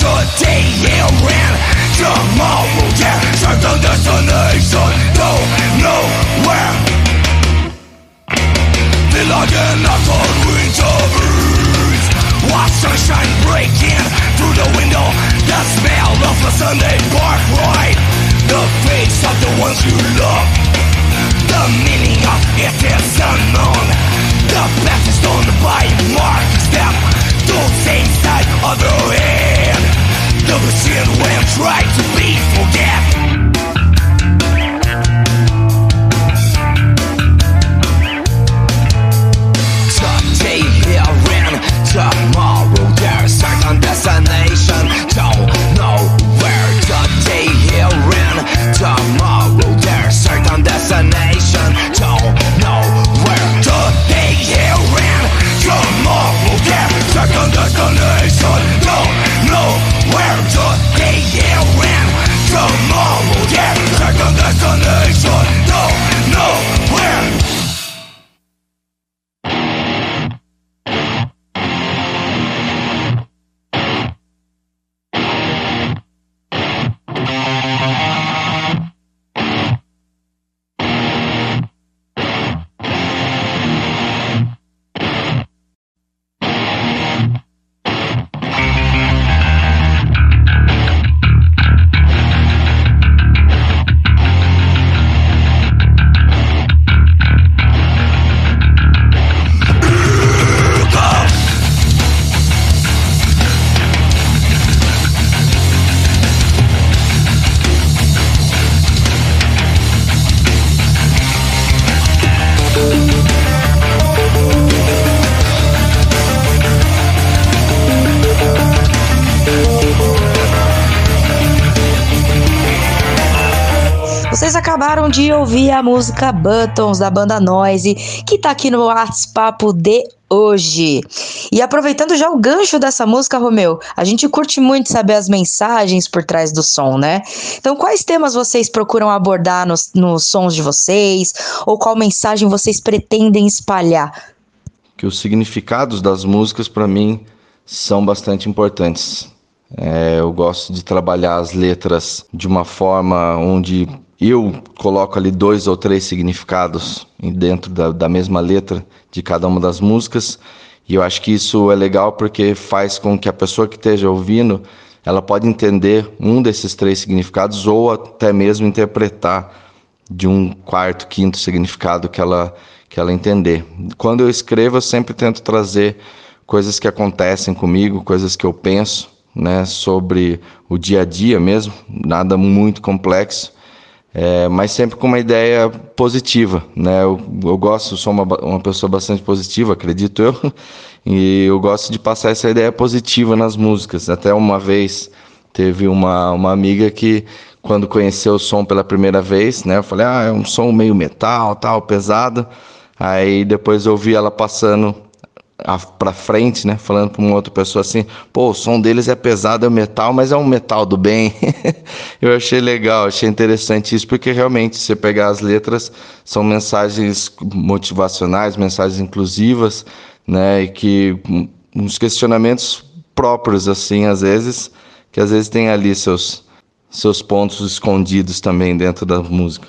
Speaker 19: Today here and tomorrow there Certain destination don't know where Belonging out on winter breeze Watch sunshine breaking through the window The smell of a Sunday park ride The face of the ones you love The meaning of it is unknown The path is known by mark Step to same other hand, the sin will try to be forget.
Speaker 2: De ouvir a música Buttons da banda Noise, que tá aqui no WhatsApp de hoje. E aproveitando já o gancho dessa música, Romeu, a gente curte muito saber as mensagens por trás do som, né? Então, quais temas vocês procuram abordar nos, nos sons de vocês? Ou qual mensagem vocês pretendem espalhar?
Speaker 18: Que os significados das músicas, para mim, são bastante importantes. É, eu gosto de trabalhar as letras de uma forma onde eu coloco ali dois ou três significados dentro da, da mesma letra de cada uma das músicas. E eu acho que isso é legal porque faz com que a pessoa que esteja ouvindo ela pode entender um desses três significados ou até mesmo interpretar de um quarto, quinto significado que ela que ela entender. Quando eu escrevo, eu sempre tento trazer coisas que acontecem comigo, coisas que eu penso, né, sobre o dia a dia mesmo, nada muito complexo, é, mas sempre com uma ideia positiva, né? Eu, eu gosto, sou uma, uma pessoa bastante positiva, acredito eu, *laughs* e eu gosto de passar essa ideia positiva nas músicas. Até uma vez teve uma, uma amiga que quando conheceu o som pela primeira vez, né? Eu falei, ah, é um som meio metal, tal, pesado. Aí depois eu vi ela passando para frente, né? Falando para uma outra pessoa assim, pô, o som deles é pesado, é metal, mas é um metal do bem. *laughs* eu achei legal, achei interessante isso, porque realmente, se você pegar as letras, são mensagens motivacionais, mensagens inclusivas, né? E que uns questionamentos próprios, assim, às vezes, que às vezes tem ali seus, seus pontos escondidos também dentro da música.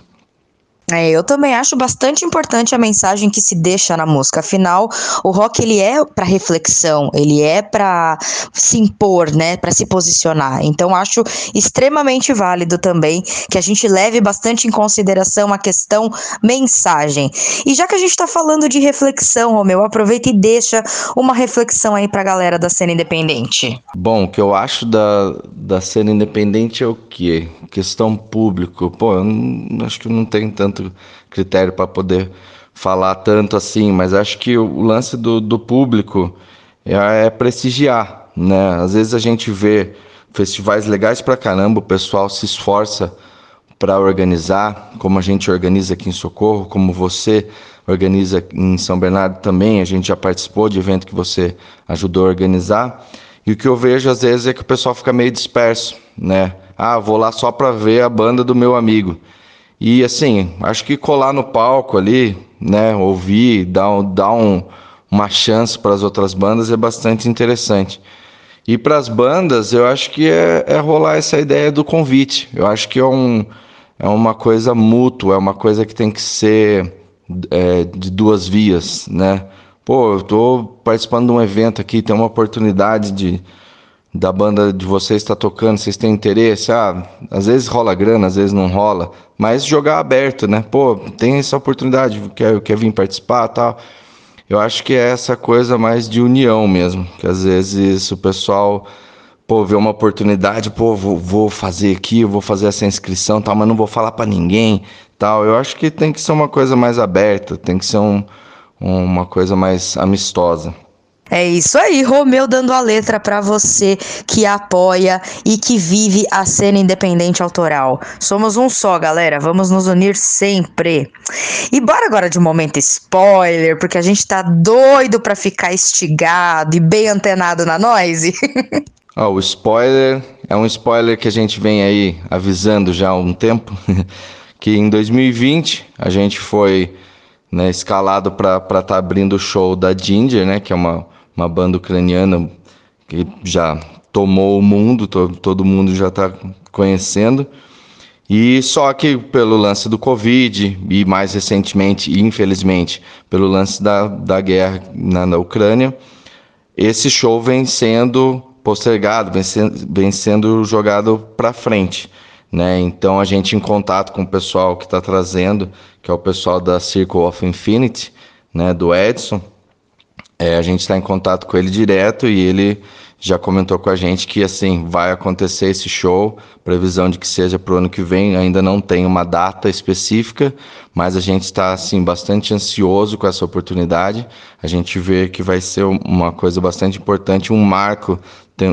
Speaker 2: É, eu também acho bastante importante a mensagem que se deixa na música. Afinal, o rock ele é para reflexão, ele é para se impor, né, para se posicionar. Então acho extremamente válido também que a gente leve bastante em consideração a questão mensagem. E já que a gente está falando de reflexão, Romeu, aproveita e deixa uma reflexão aí para a galera da cena independente.
Speaker 18: Bom, o que eu acho da, da cena independente é o quê? Questão público. Pô, eu não, acho que não tem tanto tanto critério para poder falar tanto assim, mas acho que o lance do, do público é, é prestigiar, né? Às vezes a gente vê festivais legais pra caramba, o pessoal se esforça para organizar, como a gente organiza aqui em Socorro, como você organiza em São Bernardo também, a gente já participou de evento que você ajudou a organizar. E o que eu vejo às vezes é que o pessoal fica meio disperso, né? Ah, vou lá só para ver a banda do meu amigo. E assim, acho que colar no palco ali, né, ouvir, dar, dar um, uma chance para as outras bandas é bastante interessante. E para as bandas, eu acho que é, é, rolar essa ideia do convite. Eu acho que é, um, é uma coisa mútua, é uma coisa que tem que ser é, de duas vias, né? Pô, eu estou participando de um evento aqui, tem uma oportunidade de da banda de vocês está tocando, vocês têm interesse? Ah, às vezes rola grana, às vezes não rola, mas jogar aberto, né? Pô, tem essa oportunidade, quer, quer vir participar tal. Eu acho que é essa coisa mais de união mesmo, que às vezes o pessoal, pô, vê uma oportunidade, pô, vou, vou fazer aqui, vou fazer essa inscrição tal, mas não vou falar para ninguém tal. Eu acho que tem que ser uma coisa mais aberta, tem que ser um, uma coisa mais amistosa.
Speaker 2: É isso aí, Romeu dando a letra para você que apoia e que vive a cena independente autoral. Somos um só, galera. Vamos nos unir sempre. E bora agora de um momento spoiler, porque a gente tá doido para ficar estigado e bem antenado na noise. *laughs*
Speaker 18: oh, o spoiler é um spoiler que a gente vem aí avisando já há um tempo, *laughs* que em 2020 a gente foi né, escalado para estar tá abrindo o show da Ginger, né, que é uma uma banda ucraniana que já tomou o mundo, todo, mundo já está conhecendo. E só que pelo lance do Covid e mais recentemente, infelizmente, pelo lance da, da guerra na, na Ucrânia, esse show vem sendo postergado, vem sendo, vem sendo jogado para frente. Né? Então a gente em contato com o pessoal que está trazendo, que é o pessoal da Circle of Infinity, né, do Edson, é, a gente está em contato com ele direto e ele já comentou com a gente que assim vai acontecer esse show, previsão de que seja para o ano que vem. Ainda não tem uma data específica, mas a gente está assim bastante ansioso com essa oportunidade. A gente vê que vai ser uma coisa bastante importante, um marco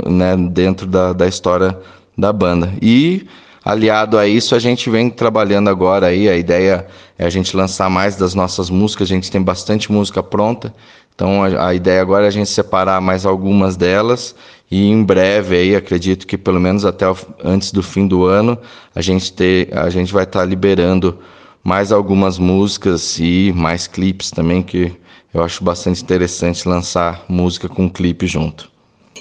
Speaker 18: né, dentro da, da história da banda. E aliado a isso, a gente vem trabalhando agora aí. A ideia é a gente lançar mais das nossas músicas. A gente tem bastante música pronta. Então a, a ideia agora é a gente separar mais algumas delas e em breve aí acredito que pelo menos até o, antes do fim do ano a gente ter a gente vai estar tá liberando mais algumas músicas e mais clipes também que eu acho bastante interessante lançar música com clipe junto.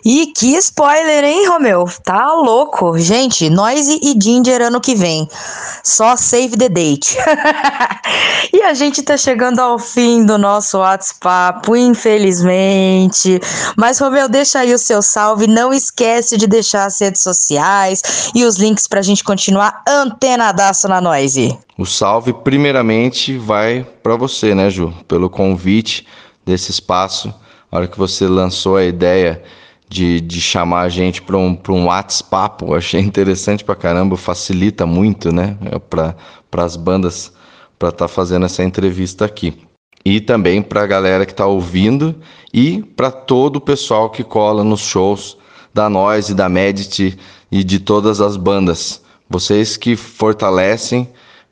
Speaker 2: E que spoiler, hein, Romeu? Tá louco. Gente, Noise e Ginger ano que vem. Só save the date. *laughs* e a gente tá chegando ao fim do nosso WhatsApp, infelizmente. Mas, Romeu, deixa aí o seu salve. Não esquece de deixar as redes sociais e os links pra gente continuar antenadaço na Noise.
Speaker 18: O salve, primeiramente, vai para você, né, Ju? Pelo convite desse espaço. A hora que você lançou a ideia de, de chamar a gente para um, um WhatsApp. Achei interessante pra caramba, facilita muito, né, para as bandas para estar tá fazendo essa entrevista aqui. E também para a galera que está ouvindo e para todo o pessoal que cola nos shows da Noise, da Medit e de todas as bandas. Vocês que fortalecem,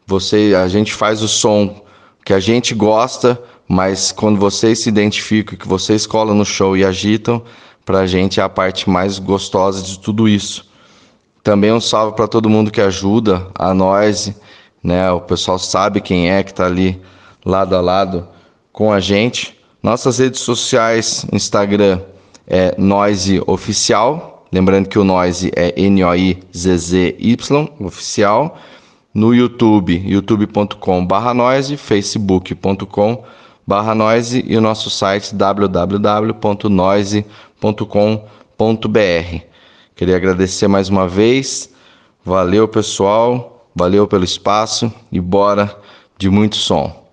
Speaker 18: você, a gente faz o som que a gente gosta, mas quando vocês se identificam, que vocês colam no show e agitam, para a gente é a parte mais gostosa de tudo isso. Também um salve para todo mundo que ajuda a nós, né? O pessoal sabe quem é que está ali lado a lado com a gente. Nossas redes sociais, Instagram é Noise Oficial. Lembrando que o Noise é N-O-I-Z-Z-Y, oficial. No YouTube, youtube.com/noise, facebook.com/noise e o nosso site www.noise.com com.br Queria agradecer mais uma vez. Valeu, pessoal. Valeu pelo espaço e bora de muito som.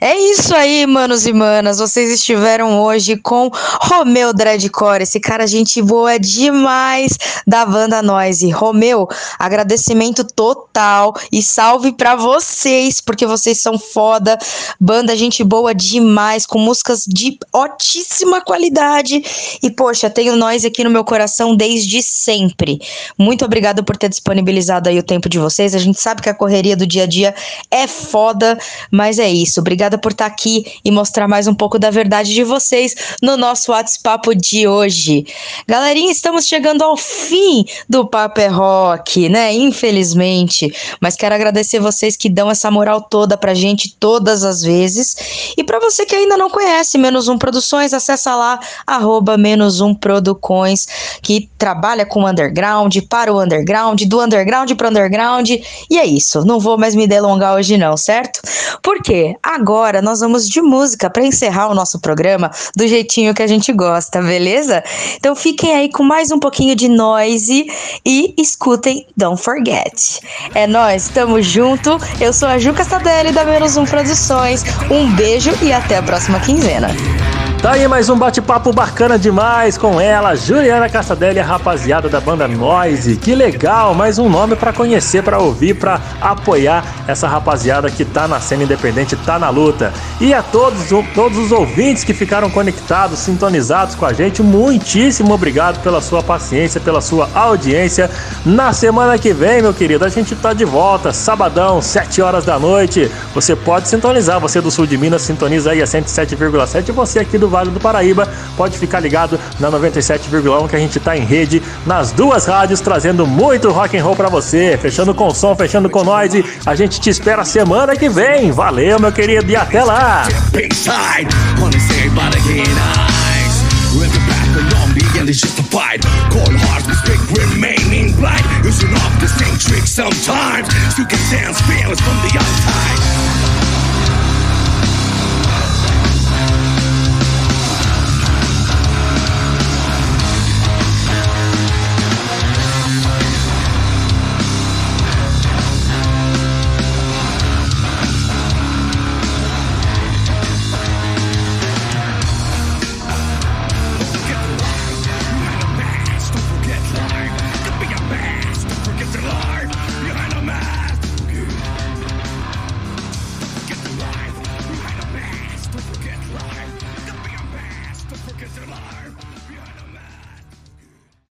Speaker 2: É isso aí, manos e manas. Vocês estiveram hoje com Romeu Dreadcore, esse cara gente boa demais da banda Noise. Romeu, agradecimento total e salve para vocês, porque vocês são foda. Banda gente boa demais, com músicas de altíssima qualidade. E poxa, tenho Noise aqui no meu coração desde sempre. Muito obrigado por ter disponibilizado aí o tempo de vocês. A gente sabe que a correria do dia a dia é foda, mas é isso. Obrigado Obrigada por estar aqui e mostrar mais um pouco da verdade de vocês no nosso WhatsApp de hoje. Galerinha, estamos chegando ao fim do Papo é Rock, né? Infelizmente. Mas quero agradecer vocês que dão essa moral toda pra gente todas as vezes. E para você que ainda não conhece Menos Um Produções, acessa lá, arroba Menos Um Producões, que trabalha com underground, para o underground, do underground para underground. E é isso. Não vou mais me delongar hoje não, certo? Porque agora agora nós vamos de música para encerrar o nosso programa do jeitinho que a gente gosta, beleza? Então fiquem aí com mais um pouquinho de noise e escutem Don't Forget. É nós, tamo junto. Eu sou a Ju Castadelli da Menos Um Produções. Um beijo e até a próxima quinzena.
Speaker 1: Tá aí mais um bate-papo bacana demais com ela, Juliana Castadelli, a rapaziada da banda Noise. Que legal, mais um nome para conhecer, para ouvir, para apoiar essa rapaziada que tá na cena independente, tá na luta. E a todos, todos os ouvintes que ficaram conectados, sintonizados com a gente, muitíssimo obrigado pela sua paciência, pela sua audiência. Na semana que vem, meu querido, a gente tá de volta, sabadão, 7 horas da noite. Você pode sintonizar, você do sul de Minas, sintoniza aí a 107,7 e você aqui do do Vale do Paraíba. Pode ficar ligado na 97,1 que a gente tá em rede nas duas rádios trazendo muito rock and roll para você. Fechando com som, fechando com noise. A gente te espera semana que vem. Valeu, meu querido, e até lá. justified. Cold hearts mistake remaining blind. Using off the same trick sometimes. Can feelings from the outside.